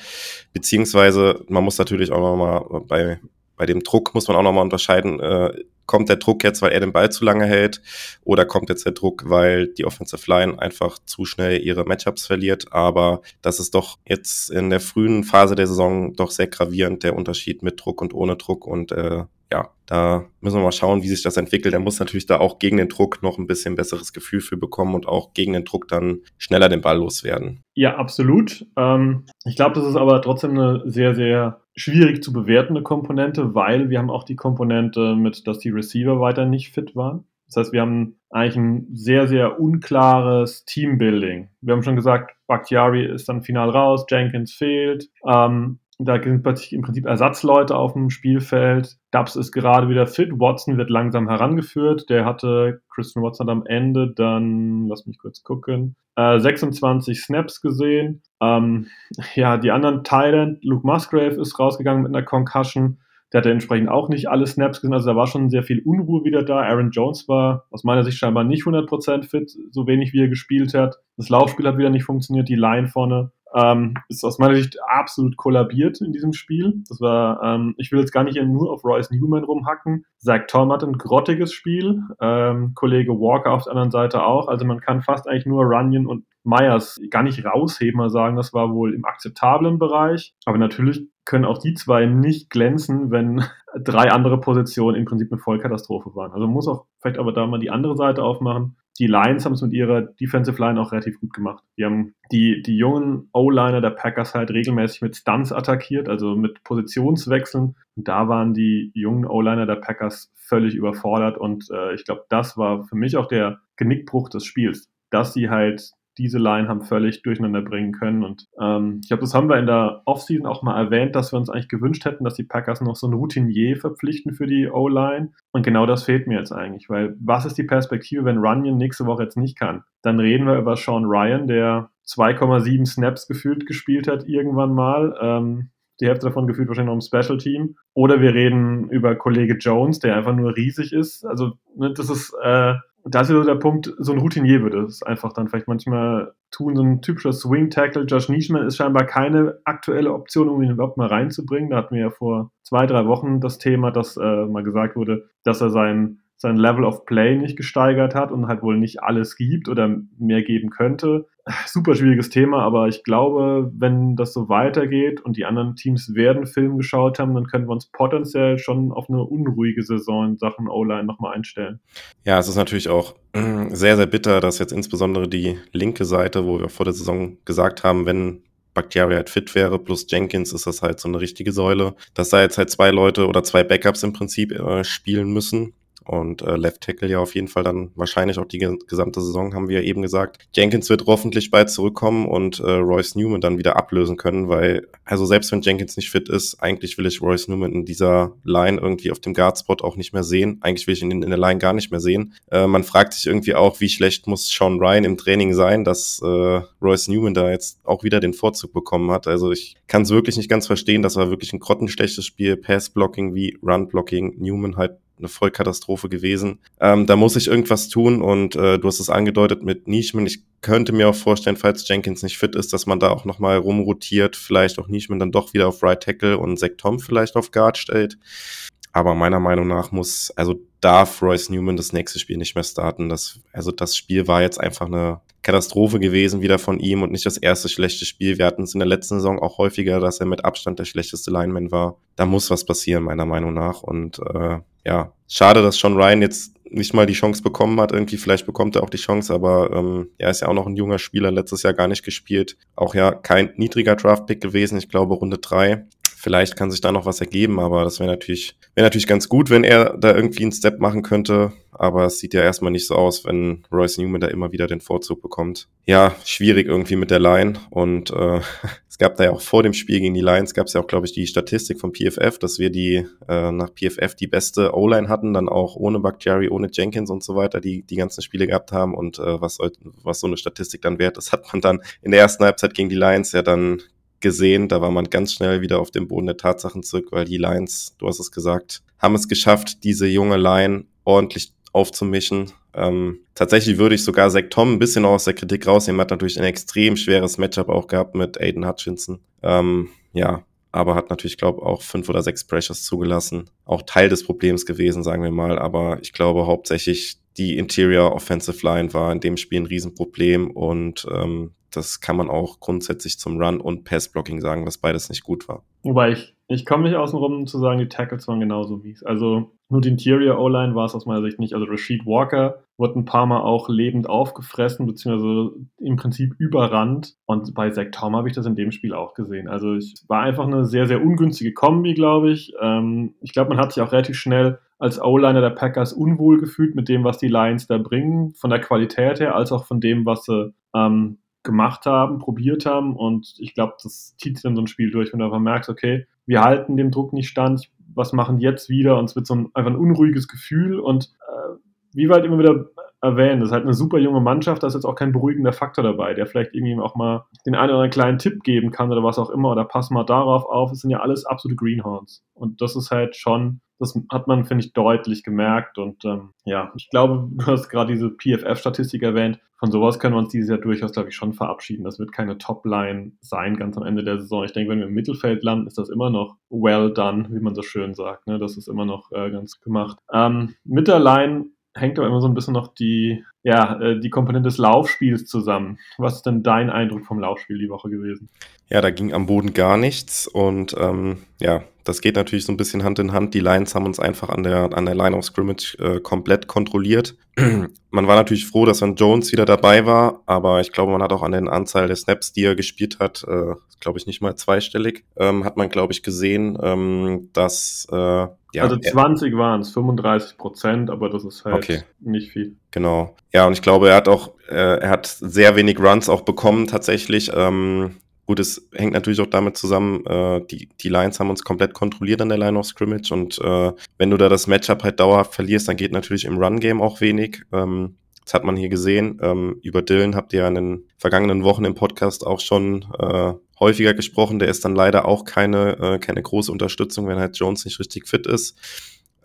[SPEAKER 2] Beziehungsweise, man muss natürlich auch nochmal bei, bei dem Druck muss man auch nochmal unterscheiden, äh, kommt der Druck jetzt, weil er den Ball zu lange hält, oder kommt jetzt der Druck, weil die Offensive Line einfach zu schnell ihre Matchups verliert. Aber das ist doch jetzt in der frühen Phase der Saison doch sehr gravierend, der Unterschied mit Druck und ohne Druck. Und äh, ja, da müssen wir mal schauen, wie sich das entwickelt. Er muss natürlich da auch gegen den Druck noch ein bisschen besseres Gefühl für bekommen und auch gegen den Druck dann schneller den Ball loswerden.
[SPEAKER 1] Ja, absolut. Ähm, ich glaube, das ist aber trotzdem eine sehr, sehr schwierig zu bewertende Komponente, weil wir haben auch die Komponente mit, dass die Receiver weiter nicht fit waren. Das heißt, wir haben eigentlich ein sehr, sehr unklares Teambuilding. Wir haben schon gesagt, Bakhtiari ist dann final raus, Jenkins fehlt. Ähm, da sind plötzlich im Prinzip Ersatzleute auf dem Spielfeld. Dubs ist gerade wieder fit. Watson wird langsam herangeführt. Der hatte, Christian Watson hat am Ende dann, lass mich kurz gucken, äh, 26 Snaps gesehen. Ähm, ja, die anderen Thailand, Luke Musgrave ist rausgegangen mit einer Concussion. Der hatte entsprechend auch nicht alle Snaps gesehen. Also da war schon sehr viel Unruhe wieder da. Aaron Jones war aus meiner Sicht scheinbar nicht 100% fit, so wenig wie er gespielt hat. Das Laufspiel hat wieder nicht funktioniert. Die Line vorne ähm, ist aus meiner Sicht absolut kollabiert in diesem Spiel. Das war, ähm, ich will jetzt gar nicht nur auf Royce Newman rumhacken. Zach Tom hat ein grottiges Spiel, ähm, Kollege Walker auf der anderen Seite auch. Also man kann fast eigentlich nur Runyon und Myers gar nicht rausheben, mal sagen, das war wohl im akzeptablen Bereich. Aber natürlich können auch die zwei nicht glänzen, wenn (laughs) drei andere Positionen im Prinzip eine Vollkatastrophe waren. Also man muss auch vielleicht aber da mal die andere Seite aufmachen. Die Lions haben es mit ihrer Defensive Line auch relativ gut gemacht. Die haben die, die jungen O-Liner der Packers halt regelmäßig mit Stunts attackiert, also mit Positionswechseln. Und da waren die jungen O-Liner der Packers völlig überfordert und äh, ich glaube, das war für mich auch der Genickbruch des Spiels, dass sie halt diese Line haben völlig durcheinander bringen können. Und ähm, ich glaube, das haben wir in der Offseason auch mal erwähnt, dass wir uns eigentlich gewünscht hätten, dass die Packers noch so einen Routinier verpflichten für die O-Line. Und genau das fehlt mir jetzt eigentlich, weil was ist die Perspektive, wenn Runyon nächste Woche jetzt nicht kann? Dann reden wir über Sean Ryan, der 2,7 Snaps gefühlt gespielt hat irgendwann mal. Ähm, die Hälfte davon gefühlt wahrscheinlich noch im Special Team. Oder wir reden über Kollege Jones, der einfach nur riesig ist. Also, ne, das ist, äh, das ist so der Punkt, so ein Routinier würde es einfach dann vielleicht manchmal tun. So ein typischer Swing-Tackle. Josh Nischman ist scheinbar keine aktuelle Option, um ihn überhaupt mal reinzubringen. Da hatten wir ja vor zwei, drei Wochen das Thema, dass äh, mal gesagt wurde, dass er sein sein Level of Play nicht gesteigert hat und halt wohl nicht alles gibt oder mehr geben könnte. Super schwieriges Thema, aber ich glaube, wenn das so weitergeht und die anderen Teams werden Film geschaut haben, dann können wir uns potenziell schon auf eine unruhige Saison in Sachen O-Line nochmal einstellen.
[SPEAKER 2] Ja, es ist natürlich auch (clears throat) sehr, sehr bitter, dass jetzt insbesondere die linke Seite, wo wir vor der Saison gesagt haben, wenn Bakhtiari halt fit wäre, plus Jenkins ist das halt so eine richtige Säule, dass da jetzt halt zwei Leute oder zwei Backups im Prinzip äh, spielen müssen und äh, Left Tackle ja auf jeden Fall dann wahrscheinlich auch die gesamte Saison, haben wir ja eben gesagt. Jenkins wird hoffentlich bald zurückkommen und äh, Royce Newman dann wieder ablösen können, weil, also selbst wenn Jenkins nicht fit ist, eigentlich will ich Royce Newman in dieser Line irgendwie auf dem Guard-Spot auch nicht mehr sehen. Eigentlich will ich ihn in, in der Line gar nicht mehr sehen. Äh, man fragt sich irgendwie auch, wie schlecht muss Sean Ryan im Training sein, dass äh, Royce Newman da jetzt auch wieder den Vorzug bekommen hat. Also ich kann es wirklich nicht ganz verstehen. Das war wirklich ein grottenschlechtes Spiel. Pass-Blocking wie Run-Blocking. Newman halt eine Vollkatastrophe gewesen. Ähm, da muss ich irgendwas tun und äh, du hast es angedeutet mit Nischman. Ich könnte mir auch vorstellen, falls Jenkins nicht fit ist, dass man da auch nochmal rumrotiert, vielleicht auch Nischman dann doch wieder auf Right Tackle und Zach Tom vielleicht auf Guard stellt. Aber meiner Meinung nach muss, also darf Royce Newman das nächste Spiel nicht mehr starten. Das, also das Spiel war jetzt einfach eine Katastrophe gewesen wieder von ihm und nicht das erste schlechte Spiel. Wir hatten es in der letzten Saison auch häufiger, dass er mit Abstand der schlechteste Lineman war. Da muss was passieren, meiner Meinung nach. Und äh, ja, schade, dass Sean Ryan jetzt nicht mal die Chance bekommen hat. Irgendwie, vielleicht bekommt er auch die Chance, aber ähm, er ist ja auch noch ein junger Spieler, letztes Jahr gar nicht gespielt. Auch ja kein niedriger Draftpick gewesen, ich glaube Runde drei. Vielleicht kann sich da noch was ergeben, aber das wäre natürlich, wäre natürlich ganz gut, wenn er da irgendwie einen Step machen könnte. Aber es sieht ja erstmal nicht so aus, wenn Royce Newman da immer wieder den Vorzug bekommt. Ja, schwierig irgendwie mit der Line. Und äh, (laughs) es gab da ja auch vor dem Spiel gegen die Lions, gab es ja auch, glaube ich, die Statistik vom PFF, dass wir die äh, nach PFF die beste O-Line hatten, dann auch ohne Bakhtiari, ohne Jenkins und so weiter, die die ganzen Spiele gehabt haben. Und äh, was, was so eine Statistik dann wert ist, (laughs) hat man dann in der ersten Halbzeit gegen die Lions ja dann gesehen. Da war man ganz schnell wieder auf dem Boden der Tatsachen zurück, weil die Lions, du hast es gesagt, haben es geschafft, diese junge Line ordentlich aufzumischen. Ähm, tatsächlich würde ich sogar Zach Tom ein bisschen aus der Kritik rausnehmen. Hat natürlich ein extrem schweres Matchup auch gehabt mit Aiden Hutchinson. Ähm, ja, aber hat natürlich, glaube auch fünf oder sechs Pressures zugelassen. Auch Teil des Problems gewesen, sagen wir mal. Aber ich glaube hauptsächlich die Interior Offensive Line war in dem Spiel ein Riesenproblem und ähm, das kann man auch grundsätzlich zum Run und Pass-Blocking sagen, was beides nicht gut war.
[SPEAKER 1] Wobei ich, ich komme nicht außen rum zu sagen, die Tackles waren genauso mies. Also nur die Interior O-Line war es aus meiner Sicht nicht. Also Rashid Walker wurde ein paar Mal auch lebend aufgefressen, beziehungsweise im Prinzip überrannt. Und bei Zach Tom habe ich das in dem Spiel auch gesehen. Also es war einfach eine sehr, sehr ungünstige Kombi, glaube ich. Ähm, ich glaube, man hat sich auch relativ schnell als O-Liner der Packers unwohl gefühlt mit dem, was die Lions da bringen, von der Qualität her, als auch von dem, was sie ähm, gemacht haben, probiert haben. Und ich glaube, das zieht dann so ein Spiel durch, wenn du einfach merkst, okay, wir halten dem Druck nicht stand, was machen jetzt wieder? Und es wird so ein, einfach ein unruhiges Gefühl. Und äh, wie wir halt immer wieder erwähnen, das ist halt eine super junge Mannschaft, da ist jetzt auch kein beruhigender Faktor dabei, der vielleicht irgendwie auch mal den einen oder anderen kleinen Tipp geben kann oder was auch immer, oder pass mal darauf auf. Es sind ja alles absolute Greenhorns. Und das ist halt schon das hat man, finde ich, deutlich gemerkt. Und ähm, ja, ich glaube, (laughs) du hast gerade diese PFF-Statistik erwähnt. Von sowas können wir uns dieses Jahr durchaus, glaube ich, schon verabschieden. Das wird keine Top-Line sein, ganz am Ende der Saison. Ich denke, wenn wir im Mittelfeld landen, ist das immer noch well done, wie man so schön sagt. Ne? Das ist immer noch äh, ganz gemacht. Ähm, mit der Line hängt aber immer so ein bisschen noch die, ja, äh, die Komponente des Laufspiels zusammen. Was ist denn dein Eindruck vom Laufspiel die Woche gewesen?
[SPEAKER 2] Ja, da ging am Boden gar nichts und ähm, ja, das geht natürlich so ein bisschen Hand in Hand. Die Lions haben uns einfach an der, an der Line of Scrimmage äh, komplett kontrolliert. (clears throat) man war natürlich froh, dass dann Jones wieder dabei war, aber ich glaube, man hat auch an der Anzahl der Snaps, die er gespielt hat, äh, glaube ich, nicht mal zweistellig, ähm, hat man, glaube ich, gesehen, ähm, dass äh,
[SPEAKER 1] ja, also 20 waren es, 35 Prozent, aber das ist halt okay. nicht viel.
[SPEAKER 2] Genau. Ja, und ich glaube, er hat auch, äh, er hat sehr wenig Runs auch bekommen tatsächlich. Ähm, Gut, es hängt natürlich auch damit zusammen, äh, die, die Lions haben uns komplett kontrolliert an der Line of Scrimmage und äh, wenn du da das Matchup halt dauerhaft verlierst, dann geht natürlich im Run-Game auch wenig. Ähm, das hat man hier gesehen. Ähm, über Dylan habt ihr ja in den vergangenen Wochen im Podcast auch schon äh, häufiger gesprochen. Der ist dann leider auch keine, äh, keine große Unterstützung, wenn halt Jones nicht richtig fit ist.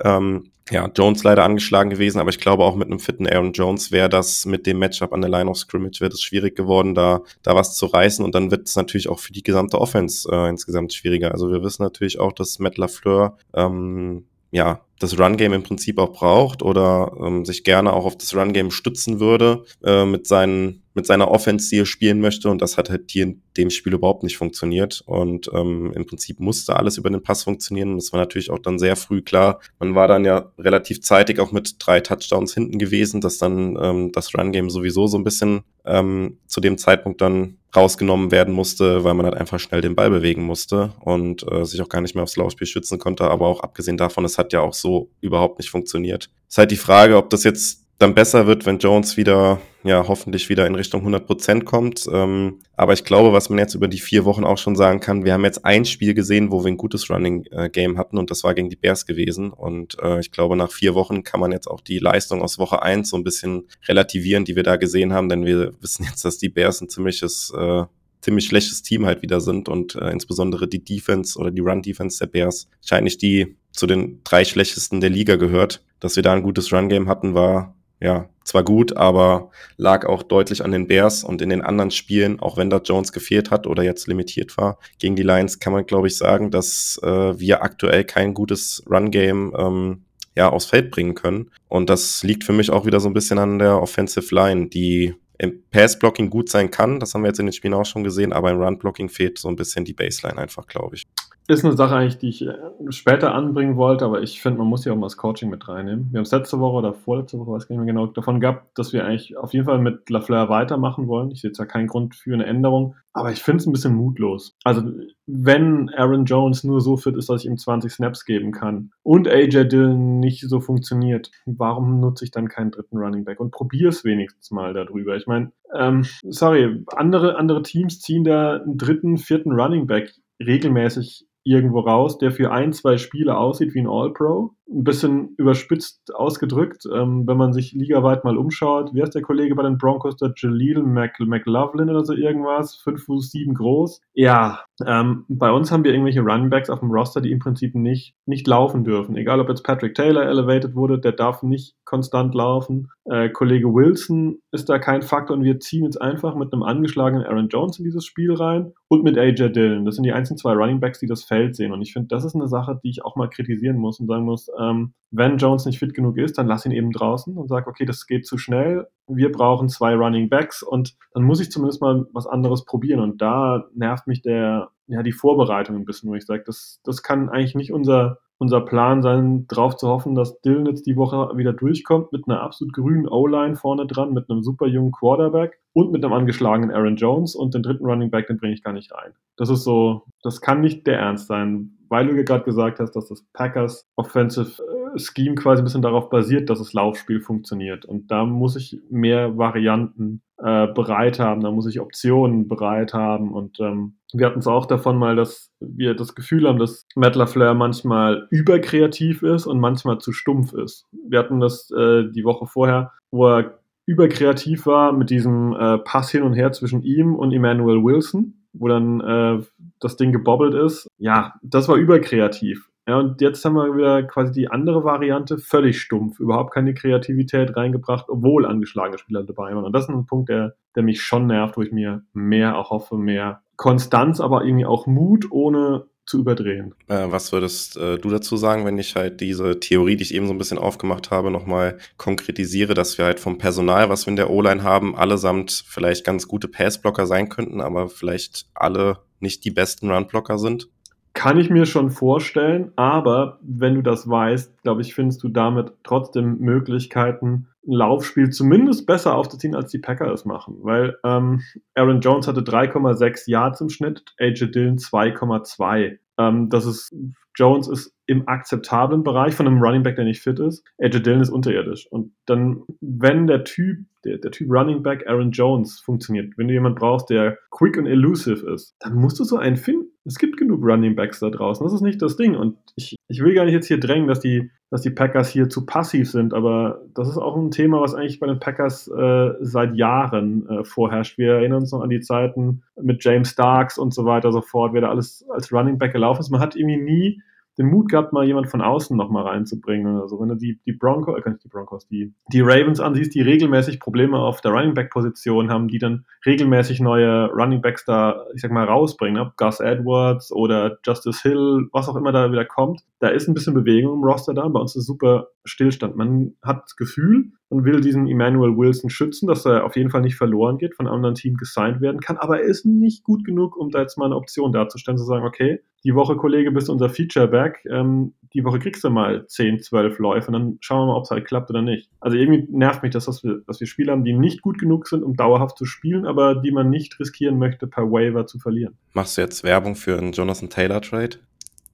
[SPEAKER 2] Ähm, ja, Jones leider angeschlagen gewesen, aber ich glaube auch mit einem fitten Aaron Jones wäre das mit dem Matchup an der Line of Scrimmage wird es schwierig geworden, da, da was zu reißen und dann wird es natürlich auch für die gesamte Offense äh, insgesamt schwieriger. Also wir wissen natürlich auch, dass Matt LaFleur ähm, ja, das Run-Game im Prinzip auch braucht oder ähm, sich gerne auch auf das Run-Game stützen würde äh, mit, seinen, mit seiner Offense, spielen möchte. Und das hat halt hier in dem Spiel überhaupt nicht funktioniert. Und ähm, im Prinzip musste alles über den Pass funktionieren. Und das war natürlich auch dann sehr früh klar. Man war dann ja relativ zeitig auch mit drei Touchdowns hinten gewesen, dass dann ähm, das Run-Game sowieso so ein bisschen ähm, zu dem Zeitpunkt dann rausgenommen werden musste, weil man halt einfach schnell den Ball bewegen musste und äh, sich auch gar nicht mehr aufs Laufspiel schützen konnte. Aber auch abgesehen davon, es hat ja auch so überhaupt nicht funktioniert. Es ist halt die Frage, ob das jetzt dann besser wird, wenn Jones wieder, ja, hoffentlich wieder in Richtung 100 Prozent kommt. Ähm, aber ich glaube, was man jetzt über die vier Wochen auch schon sagen kann, wir haben jetzt ein Spiel gesehen, wo wir ein gutes Running äh, Game hatten und das war gegen die Bears gewesen. Und äh, ich glaube, nach vier Wochen kann man jetzt auch die Leistung aus Woche eins so ein bisschen relativieren, die wir da gesehen haben, denn wir wissen jetzt, dass die Bears ein ziemliches, äh, ziemlich schlechtes Team halt wieder sind und äh, insbesondere die Defense oder die Run-Defense der Bears wahrscheinlich die zu den drei schlechtesten der Liga gehört. Dass wir da ein gutes Run-Game hatten, war ja, zwar gut, aber lag auch deutlich an den Bears und in den anderen Spielen, auch wenn da Jones gefehlt hat oder jetzt limitiert war, gegen die Lions kann man, glaube ich, sagen, dass äh, wir aktuell kein gutes Run-Game ähm, ja, aufs Feld bringen können. Und das liegt für mich auch wieder so ein bisschen an der Offensive Line, die im Pass-Blocking gut sein kann. Das haben wir jetzt in den Spielen auch schon gesehen, aber im Run-Blocking fehlt so ein bisschen die Baseline einfach, glaube ich.
[SPEAKER 1] Ist eine Sache eigentlich, die ich äh, später anbringen wollte, aber ich finde, man muss ja auch mal das Coaching mit reinnehmen. Wir haben es letzte Woche oder vorletzte Woche, weiß gar nicht mehr genau, davon gehabt, dass wir eigentlich auf jeden Fall mit Lafleur weitermachen wollen. Ich sehe ja keinen Grund für eine Änderung, aber ich finde es ein bisschen mutlos. Also, wenn Aaron Jones nur so fit ist, dass ich ihm 20 Snaps geben kann und AJ Dillon nicht so funktioniert, warum nutze ich dann keinen dritten Running Back und probiere es wenigstens mal darüber? Ich meine, ähm, sorry, andere, andere Teams ziehen da einen dritten, vierten Running Back regelmäßig irgendwo raus, der für ein, zwei Spiele aussieht wie ein All-Pro. Ein bisschen überspitzt ausgedrückt, ähm, wenn man sich ligaweit mal umschaut. Wer ist der Kollege bei den Broncos? Der Jaleel Mc McLaughlin oder so irgendwas? 5 Fuß 7 groß. Ja, ähm, bei uns haben wir irgendwelche Runningbacks auf dem Roster, die im Prinzip nicht, nicht laufen dürfen. Egal, ob jetzt Patrick Taylor elevated wurde, der darf nicht konstant laufen. Äh, Kollege Wilson ist da kein Faktor und wir ziehen jetzt einfach mit einem angeschlagenen Aaron Jones in dieses Spiel rein und mit AJ Dillon. Das sind die einzigen zwei Runningbacks, die das Feld sehen. Und ich finde, das ist eine Sache, die ich auch mal kritisieren muss und sagen muss, ähm, wenn Jones nicht fit genug ist, dann lass ihn eben draußen und sag, okay, das geht zu schnell. Wir brauchen zwei Running Backs und dann muss ich zumindest mal was anderes probieren. Und da nervt mich der, ja, die Vorbereitung ein bisschen, wo ich sage, das, das kann eigentlich nicht unser, unser Plan sein, darauf zu hoffen, dass Dylan jetzt die Woche wieder durchkommt mit einer absolut grünen O-Line vorne dran, mit einem super jungen Quarterback und mit einem angeschlagenen Aaron Jones und den dritten Running Back, den bringe ich gar nicht rein. Das ist so, das kann nicht der Ernst sein, weil du gerade gesagt hast, dass das Packers Offensive äh, Scheme quasi ein bisschen darauf basiert, dass das Laufspiel funktioniert. Und da muss ich mehr Varianten äh, bereit haben, da muss ich Optionen bereit haben. Und ähm, wir hatten es auch davon mal, dass wir das Gefühl haben, dass Matt LaFleur manchmal überkreativ ist und manchmal zu stumpf ist. Wir hatten das äh, die Woche vorher, wo er überkreativ war mit diesem äh, Pass hin und her zwischen ihm und Emmanuel Wilson, wo dann äh, das Ding gebobbelt ist. Ja, das war überkreativ. Ja, und jetzt haben wir wieder quasi die andere Variante, völlig stumpf, überhaupt keine Kreativität reingebracht, obwohl angeschlagene Spieler dabei waren. Und das ist ein Punkt, der, der mich schon nervt, wo ich mir mehr erhoffe, mehr Konstanz, aber irgendwie auch Mut, ohne zu überdrehen.
[SPEAKER 2] Äh, was würdest äh, du dazu sagen, wenn ich halt diese Theorie, die ich eben so ein bisschen aufgemacht habe, nochmal konkretisiere, dass wir halt vom Personal, was wir in der O-Line haben, allesamt vielleicht ganz gute Passblocker sein könnten, aber vielleicht alle nicht die besten Runblocker sind?
[SPEAKER 1] Kann ich mir schon vorstellen, aber wenn du das weißt, glaube ich, findest du damit trotzdem Möglichkeiten, Laufspiel zumindest besser aufzuziehen, als die Packer es machen. Weil ähm, Aaron Jones hatte 3,6 Yards im Schnitt, AJ Dillon 2,2. Ähm, das ist, Jones ist im akzeptablen Bereich von einem Running Back, der nicht fit ist. AJ Dillon ist unterirdisch. Und dann, wenn der Typ, der, der Typ Running Back Aaron Jones funktioniert, wenn du jemanden brauchst, der quick und elusive ist, dann musst du so einen finden. Es gibt genug Running Backs da draußen. Das ist nicht das Ding. Und ich, ich will gar nicht jetzt hier drängen, dass die, dass die Packers hier zu passiv sind, aber das ist auch ein Thema, was eigentlich bei den Packers äh, seit Jahren äh, vorherrscht. Wir erinnern uns noch an die Zeiten mit James Starks und so weiter so fort, wer da alles als Running Back gelaufen ist. Man hat irgendwie nie den Mut gehabt, mal jemand von außen nochmal reinzubringen oder so. Wenn du die, die Broncos, äh, nicht die Broncos, die, die Ravens ansiehst, die regelmäßig Probleme auf der Running Back Position haben, die dann regelmäßig neue Running Backs da, ich sag mal, rausbringen, ob Gus Edwards oder Justice Hill, was auch immer da wieder kommt. Da ist ein bisschen Bewegung im Roster da. Bei uns ist super Stillstand. Man hat das Gefühl, man will diesen Emmanuel Wilson schützen, dass er auf jeden Fall nicht verloren geht, von einem anderen Team gesigned werden kann, aber er ist nicht gut genug, um da jetzt mal eine Option darzustellen, zu sagen, okay, die Woche, Kollege, bist du unser Featureback, ähm, die Woche kriegst du mal 10, 12 Läufe und dann schauen wir mal, ob es halt klappt oder nicht. Also irgendwie nervt mich das, dass wir, dass wir Spieler haben, die nicht gut genug sind, um dauerhaft zu spielen, aber die man nicht riskieren möchte, per Waiver zu verlieren.
[SPEAKER 2] Machst du jetzt Werbung für einen Jonathan Taylor Trade?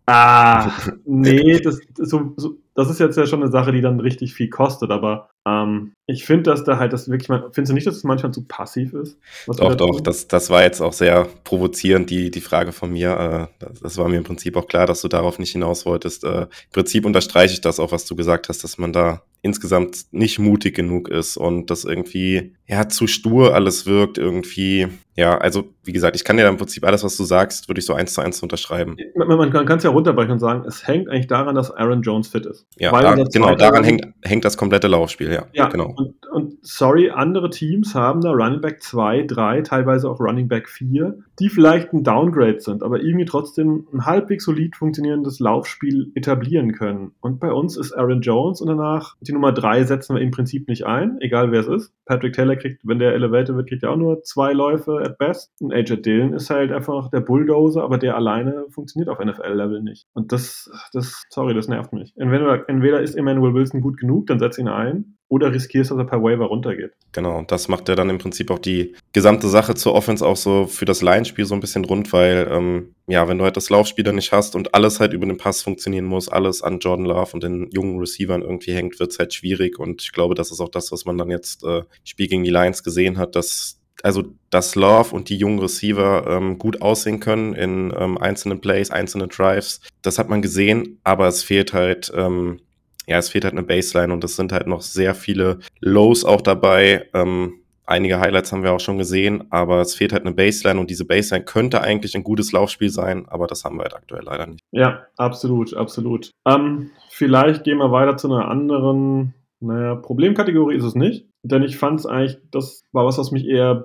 [SPEAKER 1] Ah, (laughs) nee, das, so, so, das ist jetzt ja schon eine Sache, die dann richtig viel kostet, aber ähm, ich finde, dass da halt das wirklich, findest du nicht, dass es manchmal zu passiv ist?
[SPEAKER 2] Doch, doch, das, das war jetzt auch sehr provozierend, die, die Frage von mir. Äh, das, das, war mir im Prinzip auch klar, dass du darauf nicht hinaus wolltest. Äh, Im Prinzip unterstreiche ich das auch, was du gesagt hast, dass man da insgesamt nicht mutig genug ist und das irgendwie ja zu stur alles wirkt irgendwie. Ja, also wie gesagt, ich kann dir da im Prinzip alles, was du sagst, würde ich so eins zu eins unterschreiben.
[SPEAKER 1] Man, man kann es ja runterbrechen und sagen, es hängt eigentlich daran, dass Aaron Jones fit ist.
[SPEAKER 2] Ja, da, genau, daran hängt, hängt das komplette Laufspiel, ja.
[SPEAKER 1] Ja, genau. Und, und sorry, andere Teams haben da Running Back 2, 3, teilweise auch Running Back 4, die vielleicht ein Downgrade sind, aber irgendwie trotzdem ein halbwegs solid funktionierendes Laufspiel etablieren können. Und bei uns ist Aaron Jones und danach die Nummer 3 setzen wir im Prinzip nicht ein, egal wer es ist. Patrick Taylor kriegt, wenn der Elevator wird, kriegt er auch nur zwei Läufe at best. Und AJ Dillon ist halt einfach der Bulldozer, aber der alleine funktioniert auf NFL-Level nicht. Und das, das, sorry, das nervt mich. Entweder, entweder ist Emmanuel Wilson gut genug, dann setz ihn ein oder riskierst, dass er per Waiver runtergeht.
[SPEAKER 2] Genau, das macht ja dann im Prinzip auch die gesamte Sache zur Offense auch so für das Line-Spiel so ein bisschen rund, weil, ähm, ja, wenn du halt das Laufspiel dann nicht hast und alles halt über den Pass funktionieren muss, alles an Jordan Love und den jungen Receivern irgendwie hängt, wird es halt schwierig und ich glaube, das ist auch das, was man dann jetzt äh, Spiel gegen die Lions gesehen hat, dass also dass Love und die jungen Receiver ähm, gut aussehen können in ähm, einzelnen Plays, einzelnen Drives. Das hat man gesehen, aber es fehlt halt ähm, ja, es fehlt halt eine Baseline und es sind halt noch sehr viele Lows auch dabei. Ähm, einige Highlights haben wir auch schon gesehen, aber es fehlt halt eine Baseline und diese Baseline könnte eigentlich ein gutes Laufspiel sein, aber das haben wir halt aktuell leider nicht.
[SPEAKER 1] Ja, absolut, absolut. Ähm, vielleicht gehen wir weiter zu einer anderen, naja, Problemkategorie ist es nicht, denn ich fand es eigentlich, das war was, was mich eher,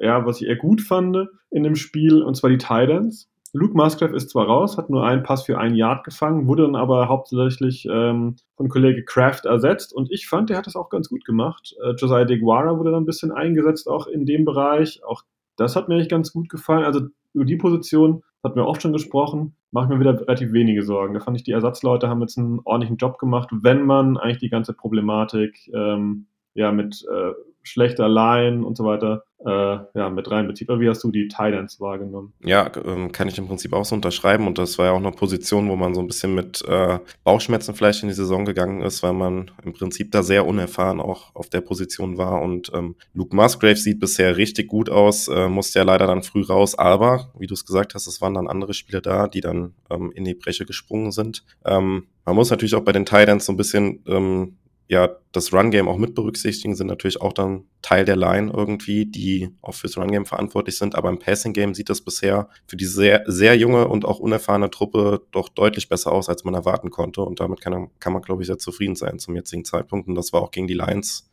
[SPEAKER 1] ja, was ich eher gut fand in dem Spiel, und zwar die Titans. Luke Musgrave ist zwar raus, hat nur einen Pass für ein Yard gefangen, wurde dann aber hauptsächlich ähm, von Kollege Kraft ersetzt und ich fand, der hat das auch ganz gut gemacht. Äh, Josiah DeGuara wurde dann ein bisschen eingesetzt, auch in dem Bereich. Auch das hat mir eigentlich ganz gut gefallen. Also über die Position hatten wir oft schon gesprochen, mache mir wieder relativ wenige Sorgen. Da fand ich, die Ersatzleute haben jetzt einen ordentlichen Job gemacht, wenn man eigentlich die ganze Problematik ähm, ja mit äh, schlechter Line und so weiter äh, ja, mit reinbezieht. Aber wie hast du die Titans wahrgenommen?
[SPEAKER 2] Ja, ähm, kann ich im Prinzip auch so unterschreiben. Und das war ja auch eine Position, wo man so ein bisschen mit äh, Bauchschmerzen vielleicht in die Saison gegangen ist, weil man im Prinzip da sehr unerfahren auch auf der Position war. Und ähm, Luke Musgrave sieht bisher richtig gut aus, äh, musste ja leider dann früh raus. Aber, wie du es gesagt hast, es waren dann andere Spieler da, die dann ähm, in die Breche gesprungen sind. Ähm, man muss natürlich auch bei den Titans so ein bisschen ähm, ja das Run-Game auch mit berücksichtigen, sind natürlich auch dann Teil der Line irgendwie, die auch fürs Run-Game verantwortlich sind. Aber im Passing-Game sieht das bisher für die sehr, sehr junge und auch unerfahrene Truppe doch deutlich besser aus, als man erwarten konnte. Und damit kann, kann man, glaube ich, sehr zufrieden sein zum jetzigen Zeitpunkt. Und das war auch gegen die Lions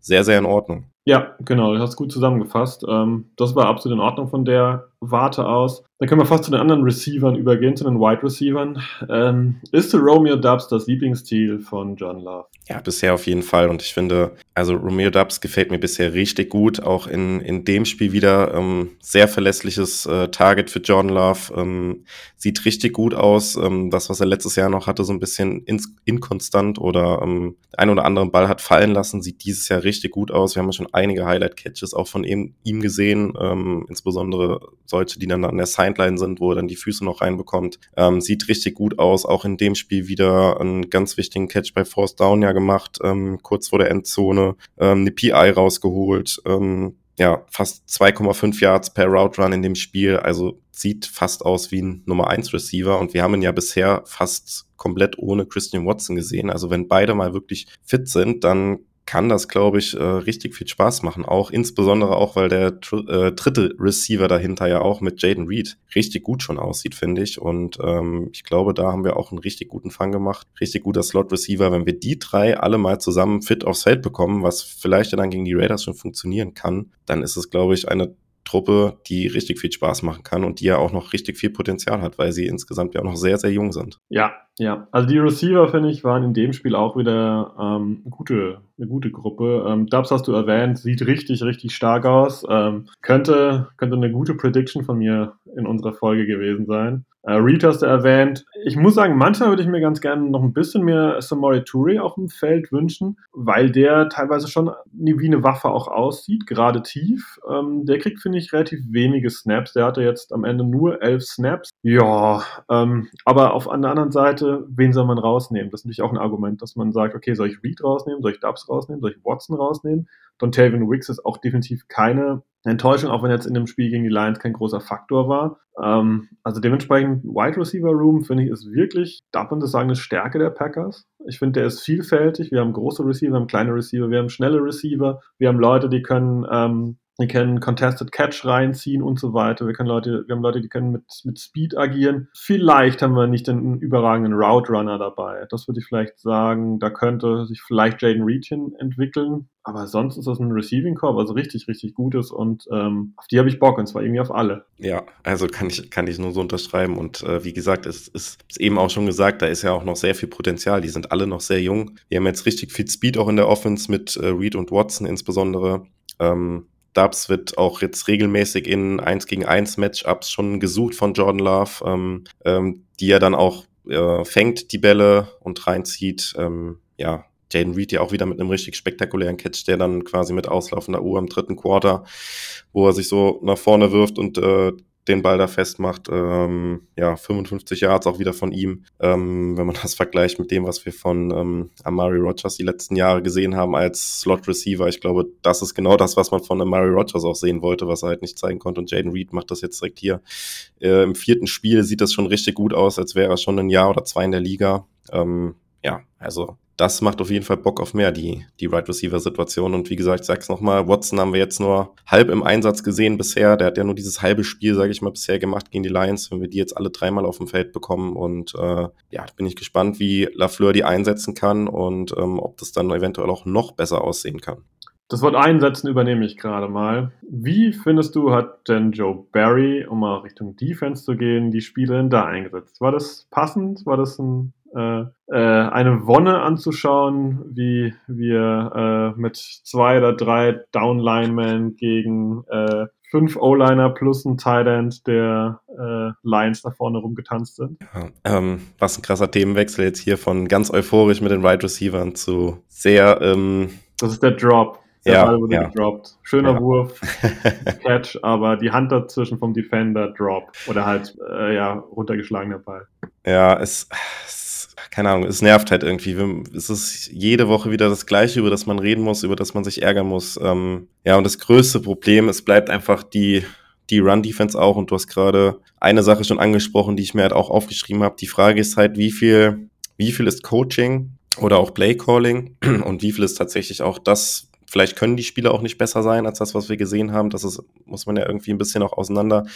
[SPEAKER 2] sehr, sehr in Ordnung.
[SPEAKER 1] Ja, genau, du hast gut zusammengefasst. Ähm, das war absolut in Ordnung von der Warte aus. Dann können wir fast zu den anderen Receivern übergehen, zu den Wide Receivern. Ähm, ist Romeo Dubs das Lieblingsstil von John Love?
[SPEAKER 2] Ja, bisher auf jeden Fall. Und ich finde, also Romeo Dubs gefällt mir bisher richtig gut. Auch in, in dem Spiel wieder ähm, sehr verlässliches äh, Target für John Love. Ähm, sieht richtig gut aus. Ähm, das, was er letztes Jahr noch hatte, so ein bisschen ins, inkonstant oder ähm, ein oder anderen Ball hat fallen lassen, sieht dieses Jahr richtig gut aus. Wir haben ja schon einige Highlight-Catches auch von ihm, ihm gesehen, ähm, insbesondere solche, die dann an der Sideline sind, wo er dann die Füße noch reinbekommt. Ähm, sieht richtig gut aus. Auch in dem Spiel wieder einen ganz wichtigen Catch bei Force Down ja gemacht, ähm, kurz vor der Endzone, ähm, eine PI rausgeholt. Ähm, ja, fast 2,5 Yards per Route Run in dem Spiel. Also sieht fast aus wie ein Nummer 1 Receiver. Und wir haben ihn ja bisher fast komplett ohne Christian Watson gesehen. Also wenn beide mal wirklich fit sind, dann kann das, glaube ich, äh, richtig viel Spaß machen. Auch insbesondere auch, weil der äh, dritte Receiver dahinter ja auch mit Jaden Reed richtig gut schon aussieht, finde ich. Und ähm, ich glaube, da haben wir auch einen richtig guten Fang gemacht. Richtig guter Slot-Receiver. Wenn wir die drei alle mal zusammen fit aufs Feld bekommen, was vielleicht dann gegen die Raiders schon funktionieren kann, dann ist es, glaube ich, eine Truppe, die richtig viel Spaß machen kann und die ja auch noch richtig viel Potenzial hat, weil sie insgesamt ja auch noch sehr, sehr jung sind.
[SPEAKER 1] Ja, ja. Also die Receiver, finde ich, waren in dem Spiel auch wieder ähm, eine, gute, eine gute Gruppe. Ähm, Dubs hast du erwähnt, sieht richtig, richtig stark aus. Ähm, könnte, könnte eine gute Prediction von mir in unserer Folge gewesen sein. Äh, Reed hast du erwähnt. Ich muss sagen, manchmal würde ich mir ganz gerne noch ein bisschen mehr Samori Touré auf dem Feld wünschen, weil der teilweise schon wie eine Waffe auch aussieht, gerade tief. Ähm, der kriegt, finde ich, relativ wenige Snaps. Der hatte jetzt am Ende nur elf Snaps. Ja, ähm, aber auf der anderen Seite, wen soll man rausnehmen? Das ist natürlich auch ein Argument, dass man sagt, okay, soll ich Reed rausnehmen, soll ich Dubs rausnehmen, soll ich Watson rausnehmen? Don Tavian Wicks ist auch definitiv keine Enttäuschung, auch wenn jetzt in dem Spiel gegen die Lions kein großer Faktor war. Ähm, also dementsprechend Wide Receiver Room finde ich ist wirklich, darf man das sagen, eine Stärke der Packers. Ich finde, der ist vielfältig. Wir haben große Receiver, wir haben kleine Receiver, wir haben schnelle Receiver, wir haben Leute, die können ähm, wir können Contested Catch reinziehen und so weiter. Wir können Leute, wir haben Leute, die können mit, mit Speed agieren. Vielleicht haben wir nicht einen überragenden Route Runner dabei. Das würde ich vielleicht sagen. Da könnte sich vielleicht Jaden Reed entwickeln. Aber sonst ist das ein Receiving Corp, also richtig, richtig gutes und ähm, auf die habe ich Bock und zwar irgendwie auf alle.
[SPEAKER 2] Ja, also kann ich, kann ich nur so unterschreiben und äh, wie gesagt, es ist, ist eben auch schon gesagt, da ist ja auch noch sehr viel Potenzial. Die sind alle noch sehr jung. Wir haben jetzt richtig viel Speed auch in der Offense mit äh, Reed und Watson insbesondere. Ähm, Dubs wird auch jetzt regelmäßig in 1 gegen 1 Matchups schon gesucht von Jordan Love, ähm, ähm, die er dann auch äh, fängt, die Bälle und reinzieht. Ähm, ja, Jaden Reed ja auch wieder mit einem richtig spektakulären Catch, der dann quasi mit auslaufender Uhr im dritten Quarter, wo er sich so nach vorne wirft und äh, den Ball da festmacht. Ähm, ja, 55 Yards auch wieder von ihm. Ähm, wenn man (laughs) das vergleicht mit dem, was wir von ähm, Amari Rogers die letzten Jahre gesehen haben als Slot Receiver, ich glaube, das ist genau das, was man von Amari Rogers auch sehen wollte, was er halt nicht zeigen konnte. Und Jaden Reed macht das jetzt direkt hier. Äh, Im vierten Spiel sieht das schon richtig gut aus, als wäre er schon ein Jahr oder zwei in der Liga. Ähm, ja, also das macht auf jeden Fall Bock auf mehr, die, die Right Receiver Situation. Und wie gesagt, ich sag's nochmal, Watson haben wir jetzt nur halb im Einsatz gesehen bisher. Der hat ja nur dieses halbe Spiel, sage ich mal, bisher gemacht gegen die Lions. Wenn wir die jetzt alle dreimal auf dem Feld bekommen und äh, ja, bin ich gespannt, wie Lafleur die einsetzen kann und ähm, ob das dann eventuell auch noch besser aussehen kann.
[SPEAKER 1] Das Wort einsetzen übernehme ich gerade mal. Wie findest du, hat denn Joe Barry, um mal Richtung Defense zu gehen, die Spiele da eingesetzt? War das passend? War das ein äh, äh, eine Wonne anzuschauen, wie wir äh, mit zwei oder drei Downlinemen gegen äh, fünf O-Liner plus ein Tight End der äh, Lions da vorne rumgetanzt sind.
[SPEAKER 2] Ja, ähm, was ein krasser Themenwechsel jetzt hier von ganz euphorisch mit den Wide right Receivern zu sehr. Ähm,
[SPEAKER 1] das ist der Drop. Der
[SPEAKER 2] ja,
[SPEAKER 1] Ball wurde
[SPEAKER 2] ja.
[SPEAKER 1] gedroppt. Schöner
[SPEAKER 2] Ja.
[SPEAKER 1] Wurf, (laughs) Catch, aber die Hand dazwischen vom Defender Drop. Oder halt, äh, ja, runtergeschlagener Ball.
[SPEAKER 2] Ja, es, es, keine Ahnung, es nervt halt irgendwie. Es ist jede Woche wieder das Gleiche, über das man reden muss, über das man sich ärgern muss. Ähm, ja, und das größte Problem, es bleibt einfach die, die Run-Defense auch. Und du hast gerade eine Sache schon angesprochen, die ich mir halt auch aufgeschrieben habe. Die Frage ist halt, wie viel, wie viel ist Coaching oder auch Play-Calling und wie viel ist tatsächlich auch das, Vielleicht können die Spieler auch nicht besser sein als das, was wir gesehen haben. Das ist, muss man ja irgendwie ein bisschen auch auseinander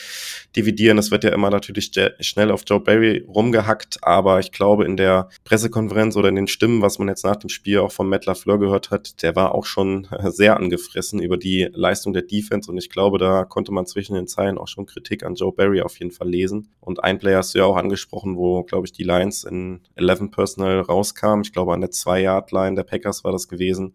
[SPEAKER 2] dividieren. Es wird ja immer natürlich schnell auf Joe Barry rumgehackt, aber ich glaube, in der Pressekonferenz oder in den Stimmen, was man jetzt nach dem Spiel auch von Matt LaFleur gehört hat, der war auch schon (laughs) sehr angefressen über die Leistung der Defense und ich glaube, da konnte man zwischen den Zeilen auch schon Kritik an Joe Barry auf jeden Fall lesen. Und ein Player hast du ja auch angesprochen, wo, glaube ich, die Lions in 11 Personal rauskam. Ich glaube, an der 2-Yard-Line der Packers war das gewesen.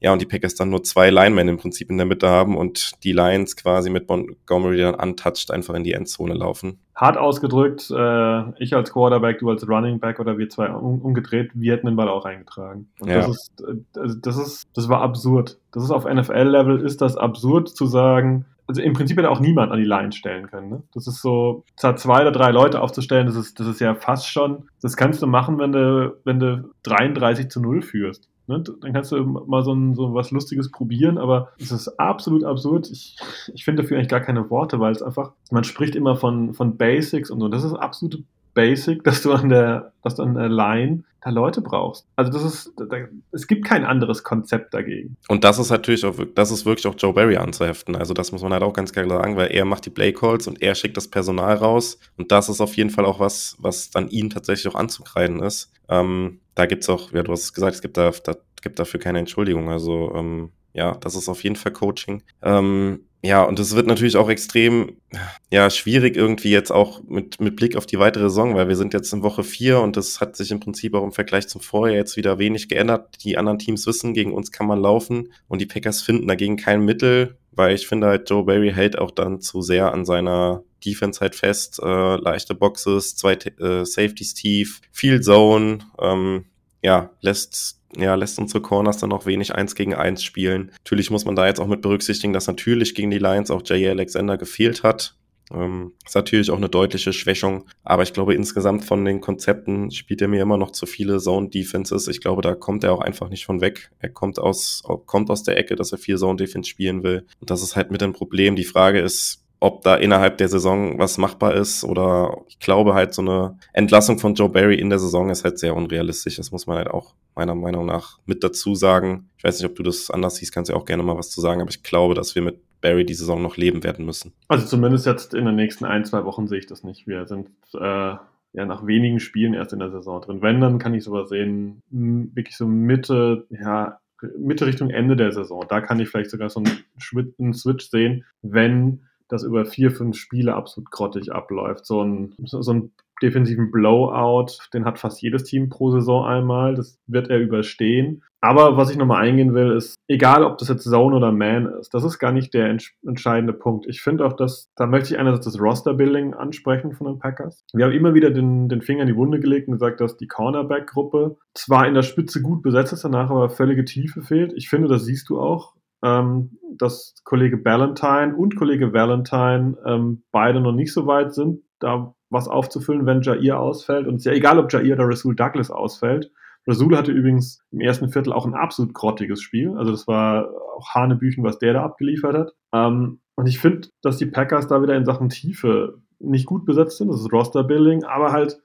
[SPEAKER 2] Ja, und die Packers dann nur zwei Linemen im Prinzip in der Mitte haben und die Lions quasi mit Montgomery dann untouched einfach in die Endzone laufen.
[SPEAKER 1] Hart ausgedrückt, äh, ich als Quarterback, du als Running Back oder wir zwei um, umgedreht, wir hätten den Ball auch eingetragen. Und
[SPEAKER 2] Ja.
[SPEAKER 1] das ist, äh, also das ist, das war absurd. Das ist auf NFL-Level ist das absurd zu sagen. Also im Prinzip hätte auch niemand an die Line stellen können. Ne? Das ist so, zwar zwei oder drei Leute aufzustellen, das ist, das ist ja fast schon, das kannst du machen, wenn du, wenn du 33 zu 0 führst. Ne? Dann kannst du mal so, ein, so was Lustiges probieren, aber es ist absolut absurd. Ich, ich finde dafür eigentlich gar keine Worte, weil es einfach, man spricht immer von, von Basics und so. Das ist absolute basic, dass du an der, dass du an der Line da Leute brauchst. Also das ist, da, es gibt kein anderes Konzept dagegen.
[SPEAKER 2] Und das ist natürlich auch, das ist wirklich auch Joe Barry anzuheften. Also das muss man halt auch ganz klar sagen, weil er macht die Play Calls und er schickt das Personal raus. Und das ist auf jeden Fall auch was, was dann ihn tatsächlich auch anzukreiden ist. Ähm, da gibt's auch, ja, du hast es gesagt, es gibt da, da gibt dafür keine Entschuldigung. Also ähm, ja, das ist auf jeden Fall Coaching. Ähm, ja, und es wird natürlich auch extrem ja, schwierig irgendwie jetzt auch mit, mit Blick auf die weitere Saison, weil wir sind jetzt in Woche vier und das hat sich im Prinzip auch im Vergleich zum Vorjahr jetzt wieder wenig geändert. Die anderen Teams wissen, gegen uns kann man laufen und die Packers finden dagegen kein Mittel, weil ich finde halt, Joe Barry hält auch dann zu sehr an seiner Defense halt fest. Äh, leichte Boxes, zwei äh, Safeties tief, viel Zone, ähm, ja, lässt ja, lässt unsere Corners dann noch wenig eins gegen eins spielen. Natürlich muss man da jetzt auch mit berücksichtigen, dass natürlich gegen die Lions auch J.A. Alexander gefehlt hat. Ähm, ist natürlich auch eine deutliche Schwächung, aber ich glaube insgesamt von den Konzepten spielt er mir immer noch zu viele Zone Defenses. Ich glaube, da kommt er auch einfach nicht von weg. Er kommt aus, kommt aus der Ecke, dass er viel Zone Defense spielen will. Und das ist halt mit ein Problem. Die Frage ist, ob da innerhalb der Saison was machbar ist oder ich glaube halt so eine Entlassung von Joe Barry in der Saison ist halt sehr unrealistisch. Das muss man halt auch meiner Meinung nach mit dazu sagen. Ich weiß nicht, ob du das anders siehst, kannst ja auch gerne mal was zu sagen, aber ich glaube, dass wir mit Barry die Saison noch leben werden müssen.
[SPEAKER 1] Also zumindest jetzt in den nächsten ein, zwei Wochen sehe ich das nicht. Wir sind äh, ja nach wenigen Spielen erst in der Saison drin. Wenn, dann kann ich sowas sehen, wirklich so Mitte, ja, Mitte Richtung Ende der Saison. Da kann ich vielleicht sogar so einen Switch sehen, wenn das über vier, fünf Spiele absolut grottig abläuft. So ein, so ein defensiven Blowout, den hat fast jedes Team pro Saison einmal. Das wird er überstehen. Aber was ich nochmal eingehen will, ist, egal ob das jetzt Zone oder Man ist, das ist gar nicht der entscheidende Punkt. Ich finde auch, dass, da möchte ich einerseits das Roster-Building ansprechen von den Packers. Wir haben immer wieder den, den Finger in die Wunde gelegt und gesagt, dass die Cornerback-Gruppe zwar in der Spitze gut besetzt ist, danach aber völlige Tiefe fehlt. Ich finde, das siehst du auch ähm, dass Kollege Ballantyne und Kollege Valentine ähm, beide noch nicht so weit sind, da was aufzufüllen, wenn Jair ausfällt. Und es ist ja egal, ob Jair oder Rasul Douglas ausfällt. Rasul hatte übrigens im ersten Viertel auch ein absolut grottiges Spiel. Also das war auch Hanebüchen, was der da abgeliefert hat. Ähm, und ich finde, dass die Packers da wieder in Sachen Tiefe nicht gut besetzt sind. Das ist Roster-Building, aber halt,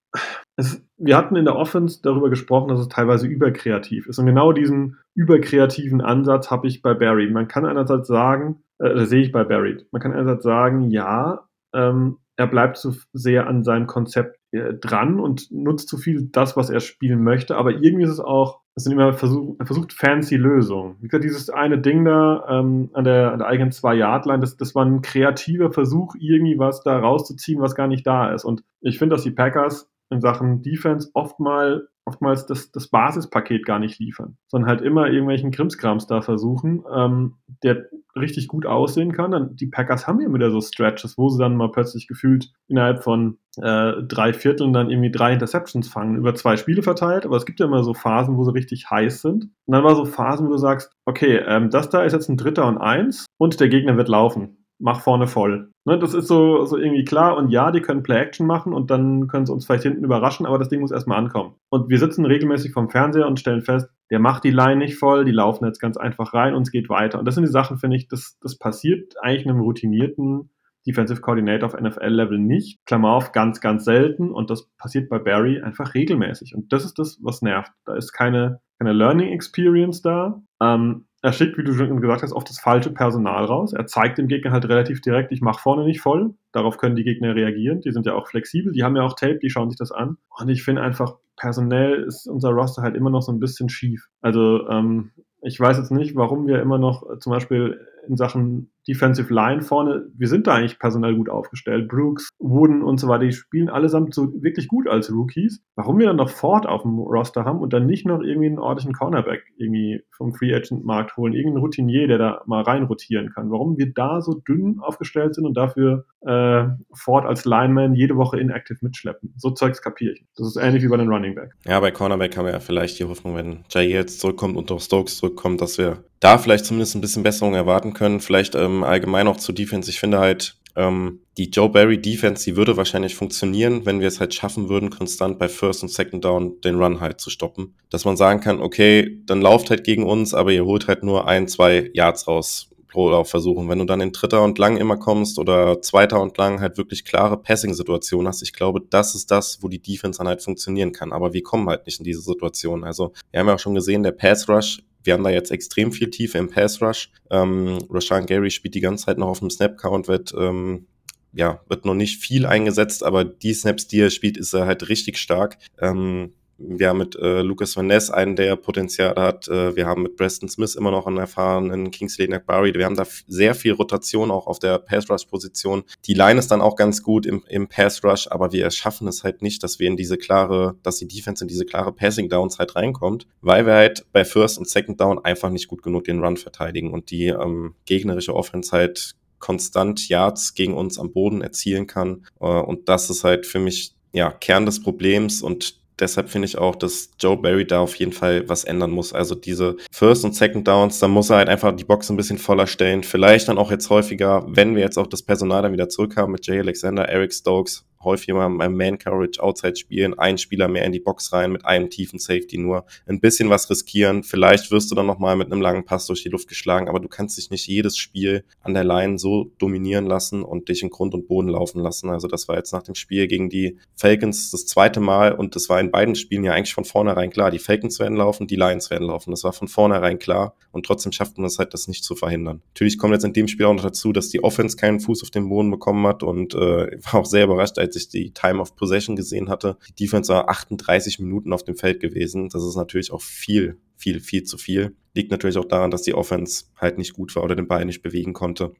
[SPEAKER 1] es, wir hatten in der Offense darüber gesprochen, dass es teilweise überkreativ ist. Und genau diesen überkreativen Ansatz habe ich bei Barry. Man kann einerseits sagen, äh, sehe ich bei Barry, man kann einerseits sagen, ja, ähm, er bleibt zu sehr an seinem Konzept äh, dran und nutzt zu viel das, was er spielen möchte. Aber irgendwie ist es auch, es sind immer er versucht fancy Lösungen. Wie gesagt, dieses eine Ding da ähm, an, der, an der eigenen Zwei-Yard-Line, das, das war ein kreativer Versuch, irgendwie was da rauszuziehen, was gar nicht da ist. Und ich finde, dass die Packers in Sachen Defense oft mal oftmals das, das Basispaket gar nicht liefern, sondern halt immer irgendwelchen Krimskrams da versuchen, ähm, der richtig gut aussehen kann. Dann, die Packers haben ja wieder so Stretches, wo sie dann mal plötzlich gefühlt innerhalb von äh, drei Vierteln dann irgendwie drei Interceptions fangen, über zwei Spiele verteilt, aber es gibt ja immer so Phasen, wo sie richtig heiß sind. Und dann war so Phasen, wo du sagst, okay, ähm, das da ist jetzt ein Dritter und eins und der Gegner wird laufen mach vorne voll. Ne, das ist so, so irgendwie klar. Und ja, die können Play-Action machen und dann können sie uns vielleicht hinten überraschen, aber das Ding muss erstmal ankommen. Und wir sitzen regelmäßig vom Fernseher und stellen fest, der macht die Line nicht voll, die laufen jetzt ganz einfach rein und es geht weiter. Und das sind die Sachen, finde ich, das, das passiert eigentlich einem routinierten Defensive Coordinator auf NFL-Level nicht. Klammer auf, ganz, ganz selten. Und das passiert bei Barry einfach regelmäßig. Und das ist das, was nervt. Da ist keine, keine Learning Experience da. Ähm, er schickt, wie du schon gesagt hast, oft das falsche Personal raus. Er zeigt dem Gegner halt relativ direkt, ich mache vorne nicht voll. Darauf können die Gegner reagieren. Die sind ja auch flexibel, die haben ja auch Tape, die schauen sich das an. Und ich finde einfach, personell ist unser Roster halt immer noch so ein bisschen schief. Also ähm, ich weiß jetzt nicht, warum wir immer noch zum Beispiel in Sachen Defensive Line vorne, wir sind da eigentlich personell gut aufgestellt. Brooks, Wooden und so weiter, die spielen allesamt so wirklich gut als Rookies. Warum wir dann noch Ford auf dem Roster haben und dann nicht noch irgendwie einen ordentlichen Cornerback irgendwie vom Free Agent Markt holen, irgendeinen Routinier, der da mal rein rotieren kann. Warum wir da so dünn aufgestellt sind und dafür äh, Ford als Lineman jede Woche inactive mitschleppen. So Zeugs kapiere ich. Das ist ähnlich wie bei den Running Back.
[SPEAKER 2] Ja, bei Cornerback haben wir ja vielleicht die Hoffnung, wenn Jay jetzt zurückkommt und auch Stokes zurückkommt, dass wir da vielleicht zumindest ein bisschen Besserung erwarten können. Vielleicht ähm, allgemein auch zu Defense. Ich finde halt, ähm, die Joe Barry Defense, die würde wahrscheinlich funktionieren, wenn wir es halt schaffen würden, konstant bei First und Second Down den Run halt zu stoppen. Dass man sagen kann, okay, dann lauft halt gegen uns, aber ihr holt halt nur ein, zwei Yards raus Pro-Lauf versuchen. Wenn du dann in dritter und lang immer kommst oder zweiter und lang halt wirklich klare Passing-Situationen hast, ich glaube, das ist das, wo die Defense dann halt funktionieren kann. Aber wir kommen halt nicht in diese Situation. Also wir haben ja auch schon gesehen, der Pass-Rush wir haben da jetzt extrem viel Tiefe im Pass Rush. Ähm, Rashan Gary spielt die ganze Zeit noch auf dem Snap Count, wird ähm, ja, wird noch nicht viel eingesetzt, aber die Snaps, die er spielt, ist er halt richtig stark. Ähm, wir haben mit äh, Lucas Van Ness einen, der Potenzial hat. Äh, wir haben mit Preston Smith immer noch einen erfahrenen Kingsley Nakbari. Wir haben da sehr viel Rotation auch auf der Pass-Rush-Position. Die Line ist dann auch ganz gut im, im Pass-Rush, aber wir schaffen es halt nicht, dass wir in diese klare, dass die Defense in diese klare Passing-Downs halt reinkommt, weil wir halt bei First und Second Down einfach nicht gut genug den Run verteidigen und die ähm, gegnerische Offense halt konstant Yards gegen uns am Boden erzielen kann. Äh, und das ist halt für mich ja Kern des Problems und deshalb finde ich auch, dass Joe Barry da auf jeden Fall was ändern muss. Also diese First und Second Downs, da muss er halt einfach die Box ein bisschen voller stellen. Vielleicht dann auch jetzt häufiger, wenn wir jetzt auch das Personal dann wieder zurückhaben mit Jay Alexander, Eric Stokes, häufig mal beim Man Coverage Outside spielen, ein Spieler mehr in die Box rein mit einem tiefen Safety nur, ein bisschen was riskieren. Vielleicht wirst du dann nochmal mit einem langen Pass durch die Luft geschlagen, aber du kannst dich nicht jedes Spiel an der Line so dominieren lassen und dich in Grund und Boden laufen lassen. Also das war jetzt nach dem Spiel gegen die Falcons das zweite Mal und das war in beiden Spielen ja eigentlich von vornherein klar. Die Falcons werden laufen, die Lions werden laufen. Das war von vornherein klar und trotzdem schafft man es halt, das nicht zu verhindern. Natürlich kommt jetzt in dem Spiel auch noch dazu, dass die Offense keinen Fuß auf den Boden bekommen hat und äh, (laughs) war auch sehr überrascht, als ich die Time of Possession gesehen hatte. Die Defense war 38 Minuten auf dem Feld gewesen. Das ist natürlich auch viel, viel, viel zu viel. Liegt natürlich auch daran, dass die Offense halt nicht gut war oder den Ball nicht bewegen konnte.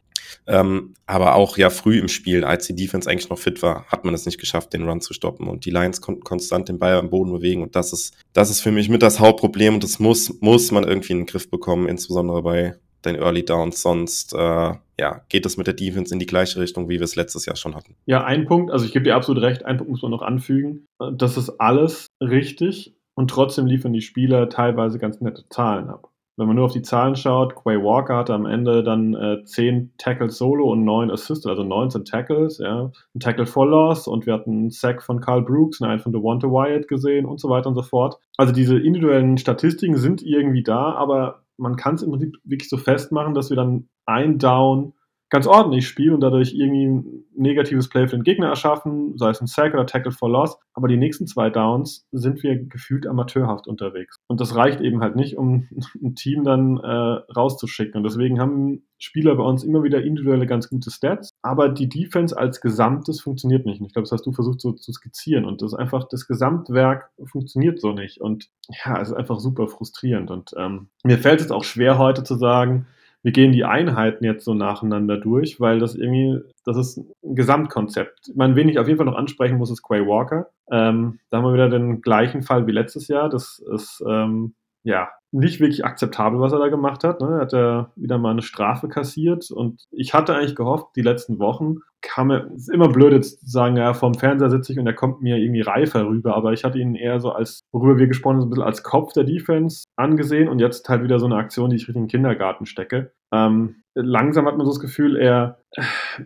[SPEAKER 2] Ähm, aber auch ja früh im Spiel, als die Defense eigentlich noch fit war, hat man es nicht geschafft, den Run zu stoppen. Und die Lions konnten konstant den Ball am Boden bewegen. Und das ist, das ist für mich mit das Hauptproblem. Und das muss, muss man irgendwie in den Griff bekommen, insbesondere bei den Early Downs. Sonst äh, ja, geht es mit der Defense in die gleiche Richtung, wie wir es letztes Jahr schon hatten.
[SPEAKER 1] Ja, ein Punkt, also ich gebe dir absolut recht, ein Punkt muss man noch anfügen. Das ist alles richtig und trotzdem liefern die Spieler teilweise ganz nette Zahlen ab. Wenn man nur auf die Zahlen schaut, Quay Walker hatte am Ende dann äh, 10 Tackles solo und 9 Assists, also 19 Tackles, ja. Ein Tackle for Loss und wir hatten einen Sack von Carl Brooks, einen von DeWante Wyatt gesehen und so weiter und so fort. Also diese individuellen Statistiken sind irgendwie da, aber man kann es im Prinzip wirklich so festmachen, dass wir dann ein Down ganz ordentlich spielen und dadurch irgendwie ein negatives Play für den Gegner erschaffen, sei es ein Sack oder Tackle for Loss. Aber die nächsten zwei Downs sind wir gefühlt amateurhaft unterwegs. Und das reicht eben halt nicht, um (laughs) ein Team dann äh, rauszuschicken. Und deswegen haben Spieler bei uns immer wieder individuelle ganz gute Stats, aber die Defense als Gesamtes funktioniert nicht. Und ich glaube, das hast du versucht so zu skizzieren. Und das ist einfach, das Gesamtwerk funktioniert so nicht. Und ja, es ist einfach super frustrierend. Und ähm, mir fällt es auch schwer heute zu sagen, wir gehen die Einheiten jetzt so nacheinander durch, weil das irgendwie, das ist ein Gesamtkonzept. Man, wen ich auf jeden Fall noch ansprechen muss, ist Quay Walker. Ähm, da haben wir wieder den gleichen Fall wie letztes Jahr. Das ist, ähm, ja, nicht wirklich akzeptabel, was er da gemacht hat. Ne? Er hat ja wieder mal eine Strafe kassiert und ich hatte eigentlich gehofft, die letzten Wochen kam er, ist immer blöd jetzt zu sagen, ja, vorm Fernseher sitze ich und er kommt mir irgendwie reifer rüber, aber ich hatte ihn eher so als, worüber wir gesprochen haben, so ein bisschen als Kopf der Defense angesehen und jetzt halt wieder so eine Aktion, die ich richtig in den Kindergarten stecke. Ähm, langsam hat man so das Gefühl, er,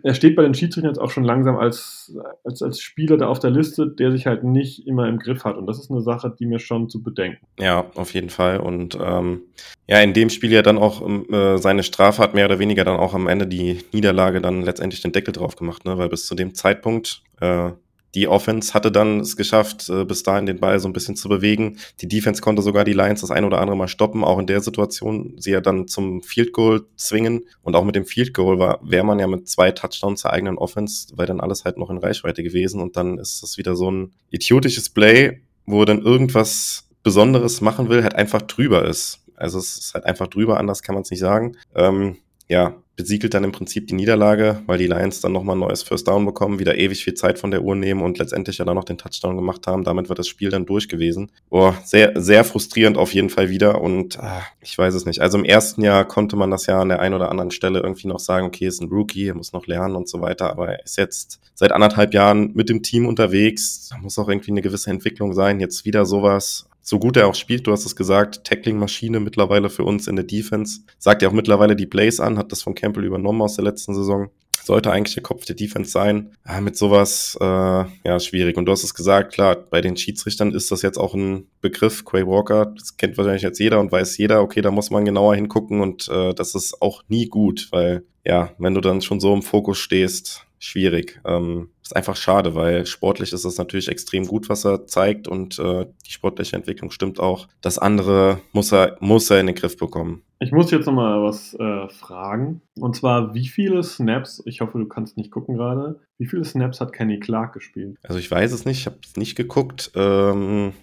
[SPEAKER 1] er steht bei den Schiedsrichtern jetzt auch schon langsam als, als, als Spieler da auf der Liste, der sich halt nicht immer im Griff hat. Und das ist eine Sache, die mir schon zu bedenken.
[SPEAKER 2] Ja, auf jeden Fall. Und ähm, ja, in dem Spiel ja dann auch äh, seine Strafe hat mehr oder weniger dann auch am Ende die Niederlage dann letztendlich den Deckel drauf gemacht, ne? weil bis zu dem Zeitpunkt äh, die Offense hatte dann es geschafft, äh, bis dahin den Ball so ein bisschen zu bewegen. Die Defense konnte sogar die Lions das ein oder andere Mal stoppen, auch in der Situation, sie ja dann zum Field Goal zwingen. Und auch mit dem Field Goal war, wäre man ja mit zwei Touchdowns der eigenen Offense, weil dann alles halt noch in Reichweite gewesen. Und dann ist es wieder so ein idiotisches Play, wo dann irgendwas Besonderes machen will, halt einfach drüber ist. Also es ist halt einfach drüber, anders kann man es nicht sagen. Ähm, ja, besiegelt dann im Prinzip die Niederlage, weil die Lions dann nochmal ein neues First Down bekommen, wieder ewig viel Zeit von der Uhr nehmen und letztendlich ja dann noch den Touchdown gemacht haben. Damit wird das Spiel dann durch gewesen. Boah, sehr, sehr frustrierend auf jeden Fall wieder und ah, ich weiß es nicht. Also im ersten Jahr konnte man das ja an der einen oder anderen Stelle irgendwie noch sagen, okay, ist ein Rookie, er muss noch lernen und so weiter, aber er ist jetzt seit anderthalb Jahren mit dem Team unterwegs. Da muss auch irgendwie eine gewisse Entwicklung sein. Jetzt wieder sowas so gut er auch spielt, du hast es gesagt, Tackling-Maschine mittlerweile für uns in der Defense. Sagt ja auch mittlerweile die Plays an, hat das von Campbell übernommen aus der letzten Saison. sollte eigentlich der Kopf der Defense sein. Ja, mit sowas, äh, ja, schwierig. Und du hast es gesagt, klar, bei den Schiedsrichtern ist das jetzt auch ein Begriff, Quay Walker, das kennt wahrscheinlich jetzt jeder und weiß jeder, okay, da muss man genauer hingucken und äh, das ist auch nie gut, weil ja, wenn du dann schon so im Fokus stehst, schwierig. Ähm, ist einfach schade, weil sportlich ist es natürlich extrem gut, was er zeigt und äh, die sportliche Entwicklung stimmt auch. Das andere muss er, muss er in den Griff bekommen.
[SPEAKER 1] Ich muss jetzt nochmal was äh, fragen. Und zwar, wie viele Snaps, ich hoffe, du kannst nicht gucken gerade, wie viele Snaps hat Kenny Clark gespielt?
[SPEAKER 2] Also ich weiß es nicht, ich habe es nicht geguckt. Ähm,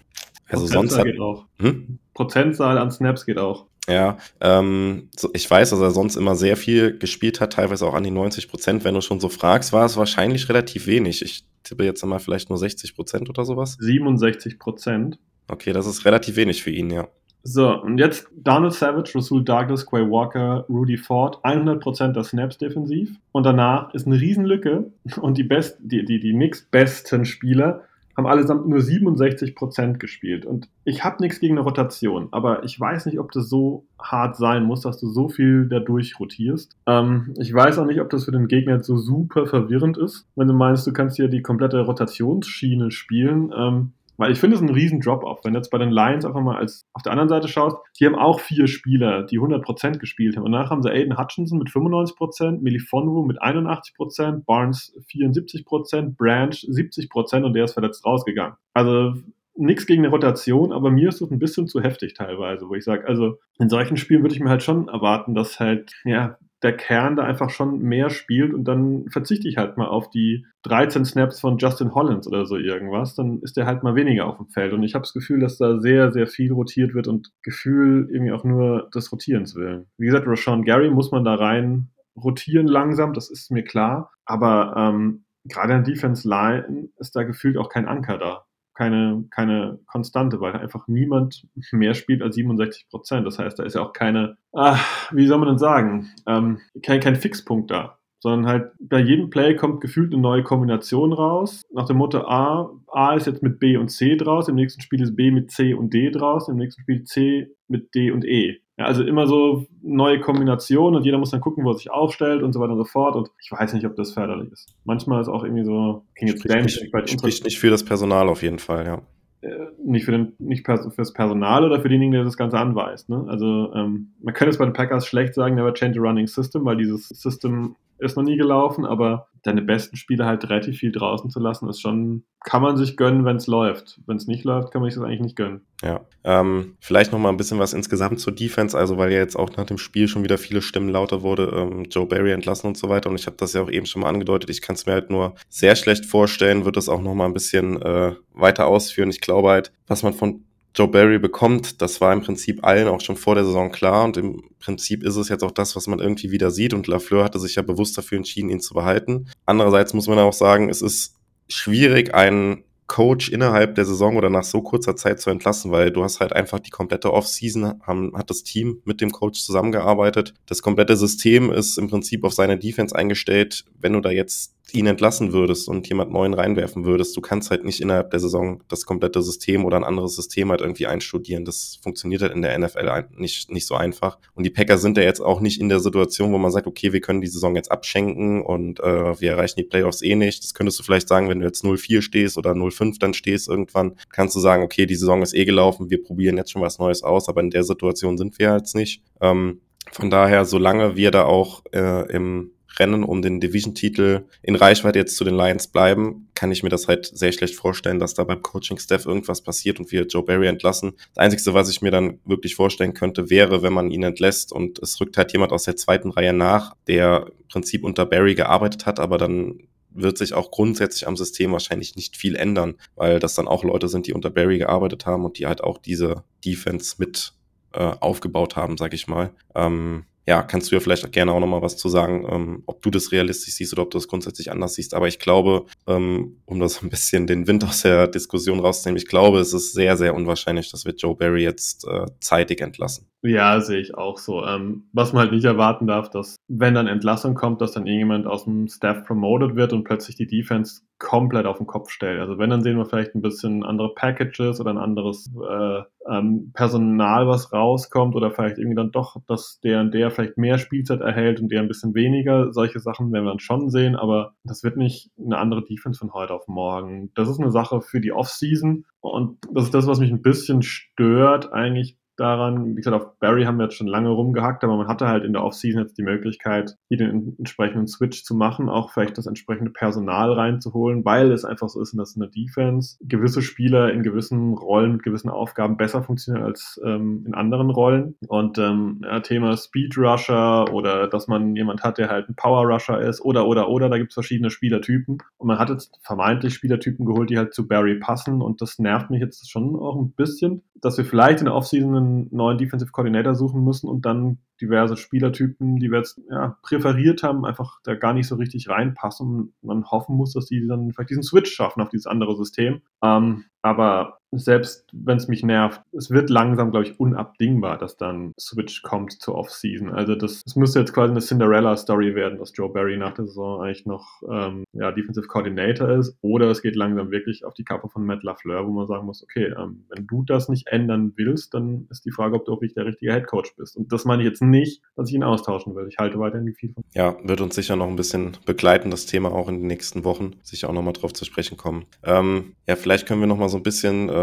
[SPEAKER 2] also
[SPEAKER 1] Prozentzahl
[SPEAKER 2] sonst hat,
[SPEAKER 1] geht auch.
[SPEAKER 2] hm?
[SPEAKER 1] Prozentzahl an Snaps geht auch.
[SPEAKER 2] Ja, ähm, ich weiß, dass er sonst immer sehr viel gespielt hat, teilweise auch an die 90 Prozent. Wenn du schon so fragst, war es wahrscheinlich relativ wenig. Ich tippe jetzt mal vielleicht nur 60 Prozent oder sowas.
[SPEAKER 1] 67 Prozent.
[SPEAKER 2] Okay, das ist relativ wenig für ihn, ja.
[SPEAKER 1] So, und jetzt Donald Savage, Rasul Douglas, Quay Walker, Rudy Ford, 100% der Snaps defensiv. Und danach ist eine Riesenlücke und die, best, die, die, die Knicks besten Spieler haben allesamt nur 67% gespielt. Und ich habe nichts gegen eine Rotation, aber ich weiß nicht, ob das so hart sein muss, dass du so viel dadurch rotierst. Ähm, ich weiß auch nicht, ob das für den Gegner jetzt so super verwirrend ist, wenn du meinst, du kannst hier die komplette Rotationsschiene spielen. Ähm, weil ich finde es ein riesen Drop-off. Wenn du jetzt bei den Lions einfach mal als auf der anderen Seite schaust, die haben auch vier Spieler, die 100% gespielt haben. Und danach haben sie Aiden Hutchinson mit 95%, Melifonwu mit 81%, Barnes 74%, Branch 70% und der ist verletzt rausgegangen. Also nichts gegen eine Rotation, aber mir ist das ein bisschen zu heftig teilweise, wo ich sage, also in solchen Spielen würde ich mir halt schon erwarten, dass halt, ja, der Kern da einfach schon mehr spielt und dann verzichte ich halt mal auf die 13 Snaps von Justin Hollins oder so irgendwas, dann ist der halt mal weniger auf dem Feld. Und ich habe das Gefühl, dass da sehr, sehr viel rotiert wird und Gefühl irgendwie auch nur des Rotierens willen. Wie gesagt, Rashawn Gary muss man da rein rotieren langsam, das ist mir klar. Aber ähm, gerade in Defense Line ist da gefühlt auch kein Anker da keine, keine Konstante, weil einfach niemand mehr spielt als 67 Prozent. Das heißt, da ist ja auch keine, ach, wie soll man denn sagen, ähm, kein, kein Fixpunkt da. Sondern halt bei jedem Play kommt gefühlt eine neue Kombination raus. Nach dem Motto A, A ist jetzt mit B und C draus, im nächsten Spiel ist B mit C und D draus, im nächsten Spiel C mit D und E. Ja, also immer so neue Kombinationen und jeder muss dann gucken, wo er sich aufstellt und so weiter und so fort. Und ich weiß nicht, ob das förderlich ist. Manchmal ist auch irgendwie so,
[SPEAKER 2] jetzt spricht, nicht, spricht nicht für das Personal auf jeden Fall, ja.
[SPEAKER 1] Äh, nicht für, den, nicht für das Personal oder für denjenigen, der das Ganze anweist. Ne? Also ähm, man könnte es bei den Packers schlecht sagen, never change the running system, weil dieses System ist noch nie gelaufen, aber deine besten Spieler halt relativ viel draußen zu lassen, ist schon, kann man sich gönnen, wenn es läuft. Wenn es nicht läuft, kann man sich das eigentlich nicht gönnen.
[SPEAKER 2] Ja, ähm, vielleicht noch mal ein bisschen was insgesamt zur Defense, also weil ja jetzt auch nach dem Spiel schon wieder viele Stimmen lauter wurde, ähm, Joe Barry entlassen und so weiter und ich habe das ja auch eben schon mal angedeutet, ich kann es mir halt nur sehr schlecht vorstellen, wird es auch noch mal ein bisschen äh, weiter ausführen. Ich glaube halt, was man von Joe Barry bekommt, das war im Prinzip allen auch schon vor der Saison klar und im Prinzip ist es jetzt auch das, was man irgendwie wieder sieht und Lafleur hatte sich ja bewusst dafür entschieden, ihn zu behalten. Andererseits muss man auch sagen, es ist schwierig, einen Coach innerhalb der Saison oder nach so kurzer Zeit zu entlassen, weil du hast halt einfach die komplette Offseason, haben, hat das Team mit dem Coach zusammengearbeitet. Das komplette System ist im Prinzip auf seine Defense eingestellt. Wenn du da jetzt ihn entlassen würdest und jemand neuen reinwerfen würdest, du kannst halt nicht innerhalb der Saison das komplette System oder ein anderes System halt irgendwie einstudieren. Das funktioniert halt in der NFL nicht, nicht so einfach. Und die Packers sind ja jetzt auch nicht in der Situation, wo man sagt, okay, wir können die Saison jetzt abschenken und äh, wir erreichen die Playoffs eh nicht. Das könntest du vielleicht sagen, wenn du jetzt 0-4 stehst oder 0-5 dann stehst irgendwann, kannst du sagen, okay, die Saison ist eh gelaufen, wir probieren jetzt schon was Neues aus, aber in der Situation sind wir jetzt nicht. Ähm, von daher, solange wir da auch äh, im Rennen um den Division-Titel in Reichweite jetzt zu den Lions bleiben, kann ich mir das halt sehr schlecht vorstellen, dass da beim Coaching-Staff irgendwas passiert und wir Joe Barry entlassen. Das Einzige, was ich mir dann wirklich vorstellen könnte, wäre, wenn man ihn entlässt und es rückt halt jemand aus der zweiten Reihe nach, der im Prinzip unter Barry gearbeitet hat, aber dann wird sich auch grundsätzlich am System wahrscheinlich nicht viel ändern, weil das dann auch Leute sind, die unter Barry gearbeitet haben und die halt auch diese Defense mit äh, aufgebaut haben, sag ich mal. Ähm, ja, kannst du ja vielleicht gerne auch nochmal was zu sagen, ähm, ob du das realistisch siehst oder ob du das grundsätzlich anders siehst. Aber ich glaube, ähm, um das ein bisschen den Wind aus der Diskussion rauszunehmen, ich glaube, es ist sehr, sehr unwahrscheinlich, dass wir Joe Barry jetzt äh, zeitig entlassen.
[SPEAKER 1] Ja, sehe ich auch so. Ähm, was man halt nicht erwarten darf, dass, wenn dann Entlassung kommt, dass dann irgendjemand aus dem Staff promoted wird und plötzlich die Defense komplett auf den Kopf stellt. Also wenn, dann sehen wir vielleicht ein bisschen andere Packages oder ein anderes äh, ähm, Personal, was rauskommt oder vielleicht irgendwie dann doch, dass der und der vielleicht mehr Spielzeit erhält und der ein bisschen weniger. Solche Sachen werden wir dann schon sehen, aber das wird nicht eine andere Defense von heute auf morgen. Das ist eine Sache für die Offseason und das ist das, was mich ein bisschen stört eigentlich daran. Wie gesagt, auf Barry haben wir jetzt schon lange rumgehackt, aber man hatte halt in der Offseason jetzt die Möglichkeit, hier den entsprechenden Switch zu machen, auch vielleicht das entsprechende Personal reinzuholen, weil es einfach so ist, dass in der Defense gewisse Spieler in gewissen Rollen mit gewissen Aufgaben besser funktionieren als ähm, in anderen Rollen. Und ähm, ja, Thema Speed Rusher oder dass man jemand hat, der halt ein Power Rusher ist oder oder oder, da gibt es verschiedene Spielertypen. Und man hat jetzt vermeintlich Spielertypen geholt, die halt zu Barry passen und das nervt mich jetzt schon auch ein bisschen, dass wir vielleicht in der Offseason neuen Defensive Coordinator suchen müssen und dann diverse Spielertypen, die wir jetzt ja, präferiert haben, einfach da gar nicht so richtig reinpassen und man hoffen muss, dass die dann vielleicht diesen Switch schaffen auf dieses andere System. Ähm, aber selbst wenn es mich nervt, es wird langsam, glaube ich, unabdingbar, dass dann Switch kommt zur Offseason. Also das, das müsste jetzt quasi eine Cinderella-Story werden, dass Joe Barry nach der Saison eigentlich noch ähm, ja, Defensive Coordinator ist. Oder es geht langsam wirklich auf die Kappe von Matt LaFleur, wo man sagen muss, okay, ähm, wenn du das nicht ändern willst, dann ist die Frage, ob du auch wirklich der richtige Head Coach bist. Und das meine ich jetzt nicht, dass ich ihn austauschen will. Ich halte weiterhin viel von.
[SPEAKER 2] Ja, wird uns sicher noch ein bisschen begleiten, das Thema auch in den nächsten Wochen. Sicher auch nochmal drauf zu sprechen kommen. Ähm, ja, vielleicht können wir nochmal so ein bisschen, äh,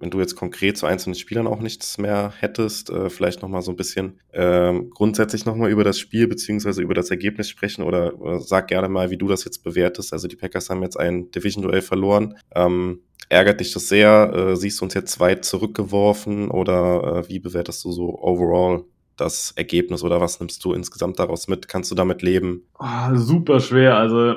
[SPEAKER 2] wenn du jetzt konkret zu einzelnen Spielern auch nichts mehr hättest, äh, vielleicht nochmal so ein bisschen äh, grundsätzlich nochmal über das Spiel beziehungsweise über das Ergebnis sprechen oder, oder sag gerne mal, wie du das jetzt bewertest. Also die Packers haben jetzt ein Division-Duell verloren. Ähm, ärgert dich das sehr? Äh, siehst du uns jetzt weit zurückgeworfen oder äh, wie bewertest du so overall das Ergebnis oder was nimmst du insgesamt daraus mit? Kannst du damit leben?
[SPEAKER 1] Oh, super schwer. Also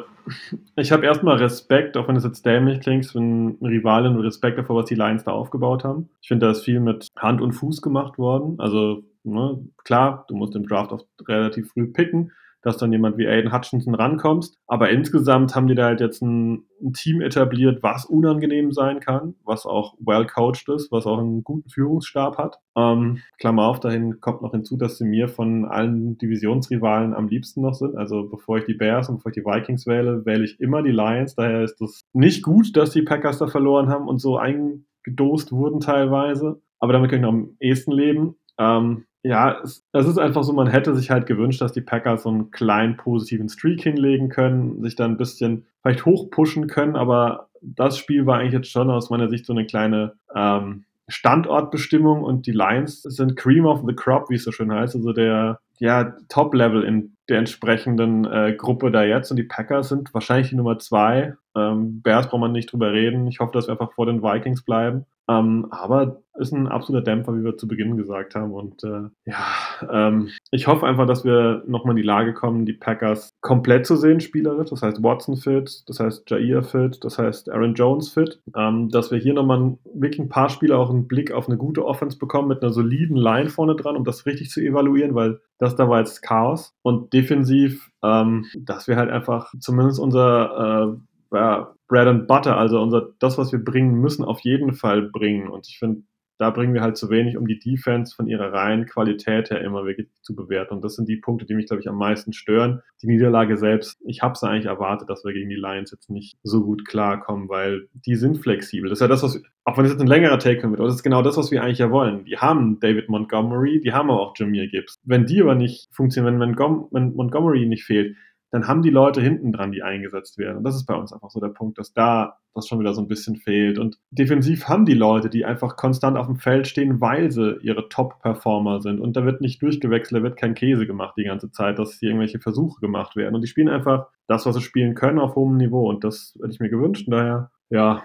[SPEAKER 1] ich habe erstmal Respekt, auch wenn es jetzt dämlich klingt, einen Rivalen Respekt davor, was die Lions da aufgebaut haben. Ich finde, da ist viel mit Hand und Fuß gemacht worden. Also ne, klar, du musst im Draft oft relativ früh picken dass dann jemand wie Aiden Hutchinson rankommst. Aber insgesamt haben die da halt jetzt ein, ein, Team etabliert, was unangenehm sein kann, was auch well coached ist, was auch einen guten Führungsstab hat. Ähm, Klammer auf, dahin kommt noch hinzu, dass sie mir von allen Divisionsrivalen am liebsten noch sind. Also bevor ich die Bears und bevor ich die Vikings wähle, wähle ich immer die Lions. Daher ist es nicht gut, dass die Packers da verloren haben und so eingedost wurden teilweise. Aber damit kann ich noch am ehesten leben. Ähm, ja, es, es, ist einfach so, man hätte sich halt gewünscht, dass die Packers so einen kleinen positiven Streak hinlegen können, sich da ein bisschen vielleicht hochpushen können, aber das Spiel war eigentlich jetzt schon aus meiner Sicht so eine kleine ähm, Standortbestimmung und die Lions sind Cream of the Crop, wie es so schön heißt, also der ja, Top-Level in der entsprechenden äh, Gruppe da jetzt und die Packers sind wahrscheinlich die Nummer zwei. Ähm, Bears braucht man nicht drüber reden. Ich hoffe, dass wir einfach vor den Vikings bleiben. Ähm, aber ist ein absoluter Dämpfer, wie wir zu Beginn gesagt haben. Und äh, ja, ähm, ich hoffe einfach, dass wir nochmal in die Lage kommen, die Packers komplett zu sehen, spielerisch. Das heißt Watson fit, das heißt Jair fit, das heißt Aaron Jones fit. Ähm, dass wir hier nochmal wirklich ein paar Spiele auch einen Blick auf eine gute Offense bekommen mit einer soliden Line vorne dran, um das richtig zu evaluieren, weil das da war jetzt Chaos. Und defensiv, ähm, dass wir halt einfach zumindest unser äh, ja, Bread and Butter, also unser, das, was wir bringen müssen, auf jeden Fall bringen. Und ich finde, da bringen wir halt zu wenig, um die Defense von ihrer reinen Qualität her immer wirklich zu bewerten. Und das sind die Punkte, die mich, glaube ich, am meisten stören. Die Niederlage selbst, ich habe es eigentlich erwartet, dass wir gegen die Lions jetzt nicht so gut klarkommen, weil die sind flexibel. Das ist ja das, was, auch wenn es jetzt ein längerer Take wird, aber das ist genau das, was wir eigentlich ja wollen. Die haben David Montgomery, die haben aber auch Jameer Gibbs. Wenn die aber nicht funktionieren, wenn, wenn Montgomery nicht fehlt, dann haben die Leute hinten dran, die eingesetzt werden. Und das ist bei uns einfach so der Punkt, dass da das schon wieder so ein bisschen fehlt. Und defensiv haben die Leute, die einfach konstant auf dem Feld stehen, weil sie ihre Top-Performer sind. Und da wird nicht durchgewechselt, da wird kein Käse gemacht die ganze Zeit, dass hier irgendwelche Versuche gemacht werden. Und die spielen einfach das, was sie spielen können, auf hohem Niveau. Und das hätte ich mir gewünscht. Und daher, ja,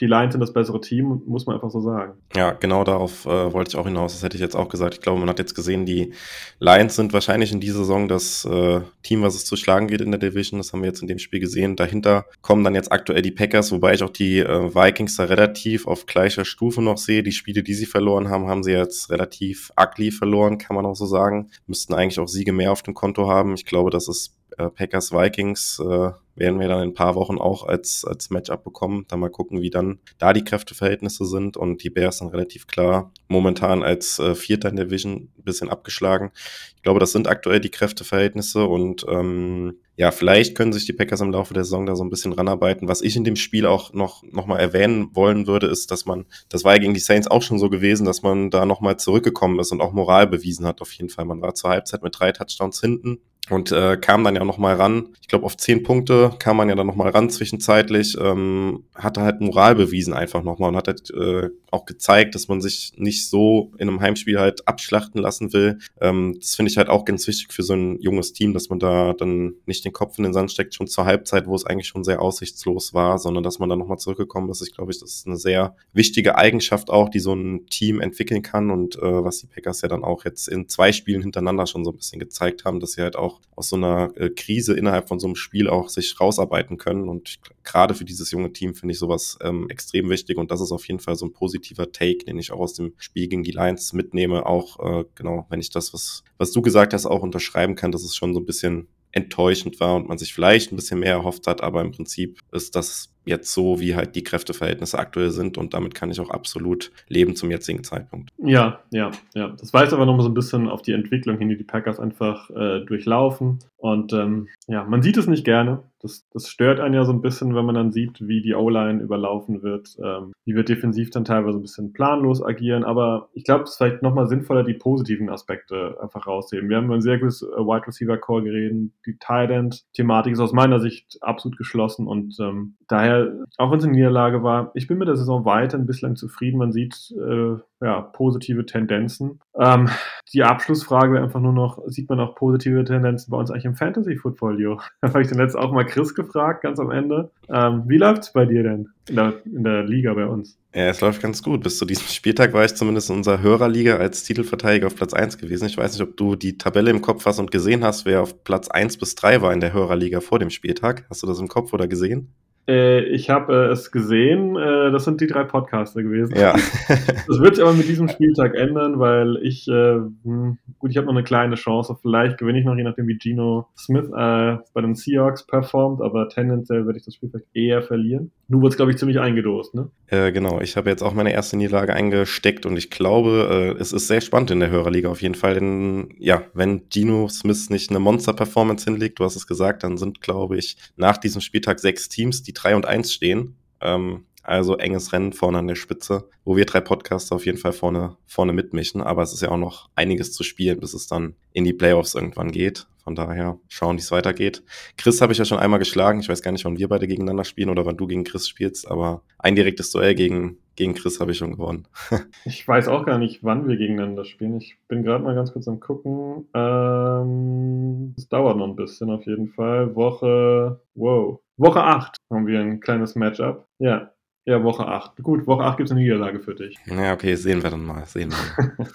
[SPEAKER 1] die Lions sind das bessere Team, muss man einfach so sagen.
[SPEAKER 2] Ja, genau darauf äh, wollte ich auch hinaus. Das hätte ich jetzt auch gesagt. Ich glaube, man hat jetzt gesehen, die Lions sind wahrscheinlich in dieser Saison das äh, Team, was es zu schlagen geht in der Division. Das haben wir jetzt in dem Spiel gesehen. Dahinter kommen dann jetzt aktuell die Packers, wobei ich auch die äh, Vikings da relativ auf gleicher Stufe noch sehe. Die Spiele, die sie verloren haben, haben sie jetzt relativ ugly verloren, kann man auch so sagen. Müssten eigentlich auch Siege mehr auf dem Konto haben. Ich glaube, dass es äh, Packers Vikings äh, werden wir dann in ein paar Wochen auch als, als Matchup bekommen. Dann mal gucken, wie dann da die Kräfteverhältnisse sind und die Bears sind relativ klar momentan als äh, Vierter in der Division ein bisschen abgeschlagen. Ich glaube, das sind aktuell die Kräfteverhältnisse und ähm, ja, vielleicht können sich die Packers im Laufe der Saison da so ein bisschen ranarbeiten. Was ich in dem Spiel auch noch, noch mal erwähnen wollen würde, ist, dass man, das war ja gegen die Saints auch schon so gewesen, dass man da noch mal zurückgekommen ist und auch Moral bewiesen hat auf jeden Fall. Man war zur Halbzeit mit drei Touchdowns hinten und äh, kam dann ja noch mal ran. Ich glaube, auf zehn Punkte kam man ja dann noch mal ran zwischenzeitlich. Ähm, hatte halt Moral bewiesen einfach noch mal und hat halt äh, auch gezeigt, dass man sich nicht so in einem Heimspiel halt abschlachten lassen will. Ähm, das finde ich halt auch ganz wichtig für so ein junges Team, dass man da dann nicht den Kopf in den Sand steckt, schon zur Halbzeit, wo es eigentlich schon sehr aussichtslos war, sondern dass man dann noch mal zurückgekommen ist. Ich glaube, das ist eine sehr wichtige Eigenschaft auch, die so ein Team entwickeln kann und äh, was die Packers ja dann auch jetzt in zwei Spielen hintereinander schon so ein bisschen gezeigt haben, dass sie halt auch aus so einer äh, Krise innerhalb von so einem Spiel auch sich rausarbeiten können. Und gerade für dieses junge Team finde ich sowas ähm, extrem wichtig. Und das ist auf jeden Fall so ein positiver Take, den ich auch aus dem Spiel gegen die Lions mitnehme. Auch äh, genau, wenn ich das, was, was du gesagt hast, auch unterschreiben kann, dass es schon so ein bisschen enttäuschend war und man sich vielleicht ein bisschen mehr erhofft hat, aber im Prinzip ist das jetzt so, wie halt die Kräfteverhältnisse aktuell sind und damit kann ich auch absolut leben zum jetzigen Zeitpunkt.
[SPEAKER 1] Ja, ja, ja. Das weist aber noch mal so ein bisschen auf die Entwicklung hin, die die Packers einfach äh, durchlaufen und ähm, ja, man sieht es nicht gerne. Das, das stört einen ja so ein bisschen, wenn man dann sieht, wie die O-Line überlaufen wird. Ähm, die wird defensiv dann teilweise ein bisschen planlos agieren, aber ich glaube, es ist vielleicht nochmal sinnvoller, die positiven Aspekte einfach rauszuheben. Wir haben über ein sehr gutes äh, Wide Receiver Core geredet. Die Tight End Thematik ist aus meiner Sicht absolut geschlossen und ähm, daher auch wenn es eine Niederlage war, ich bin mit der Saison weiterhin bislang zufrieden. Man sieht äh, ja, positive Tendenzen. Ähm, die Abschlussfrage wäre einfach nur noch, sieht man auch positive Tendenzen bei uns eigentlich im Fantasy-Portfolio? (laughs) Da habe ich den letzten auch mal Chris gefragt, ganz am Ende. Ähm, wie läuft es bei dir denn in der, in der Liga bei uns?
[SPEAKER 2] Ja, es läuft ganz gut. Bis zu diesem Spieltag war ich zumindest in unserer Hörerliga als Titelverteidiger auf Platz 1 gewesen. Ich weiß nicht, ob du die Tabelle im Kopf hast und gesehen hast, wer auf Platz 1 bis 3 war in der Hörerliga vor dem Spieltag. Hast du das im Kopf oder gesehen?
[SPEAKER 1] Äh, ich habe äh, es gesehen, äh, das sind die drei Podcaster gewesen.
[SPEAKER 2] Ja. (laughs)
[SPEAKER 1] das wird sich aber mit diesem Spieltag ändern, weil ich, äh, hm, gut, ich habe noch eine kleine Chance. Vielleicht gewinne ich noch, je nachdem, wie Gino Smith äh, bei den Seahawks performt, aber tendenziell werde ich das Spiel vielleicht eher verlieren. Du wurdest, glaube ich, ziemlich eingedost, ne?
[SPEAKER 2] Äh, genau, ich habe jetzt auch meine erste Niederlage eingesteckt und ich glaube, es ist sehr spannend in der Hörerliga auf jeden Fall. Denn ja, wenn Gino Smith nicht eine Monster-Performance hinlegt, du hast es gesagt, dann sind, glaube ich, nach diesem Spieltag sechs Teams, die 3 und 1 stehen. Ähm, also enges Rennen vorne an der Spitze, wo wir drei Podcaster auf jeden Fall vorne, vorne mitmischen. Aber es ist ja auch noch einiges zu spielen, bis es dann in die Playoffs irgendwann geht. Von daher schauen, wie es weitergeht. Chris habe ich ja schon einmal geschlagen. Ich weiß gar nicht, wann wir beide gegeneinander spielen oder wann du gegen Chris spielst, aber ein direktes Duell gegen, gegen Chris habe ich schon gewonnen. (laughs)
[SPEAKER 1] ich weiß auch gar nicht, wann wir gegeneinander spielen. Ich bin gerade mal ganz kurz am gucken. Ähm, es dauert noch ein bisschen auf jeden Fall. Woche, wow. Woche 8 haben wir ein kleines Matchup. Ja, ja, Woche 8. Gut, Woche 8 gibt es eine Niederlage für dich.
[SPEAKER 2] Ja, okay, sehen wir dann mal. Sehen wir.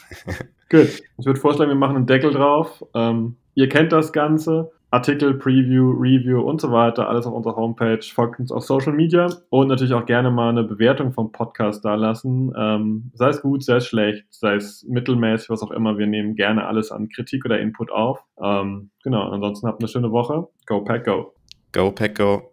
[SPEAKER 2] (laughs)
[SPEAKER 1] Gut, ich würde vorschlagen, wir machen einen Deckel drauf. Ähm, ihr kennt das Ganze. Artikel, Preview, Review und so weiter, alles auf unserer Homepage. Folgt uns auf Social Media und natürlich auch gerne mal eine Bewertung vom Podcast da lassen. Ähm, sei es gut, sei es schlecht, sei es mittelmäßig, was auch immer. Wir nehmen gerne alles an Kritik oder Input auf. Ähm, genau, ansonsten habt eine schöne Woche. Go Pack Go.
[SPEAKER 2] Go Pack Go.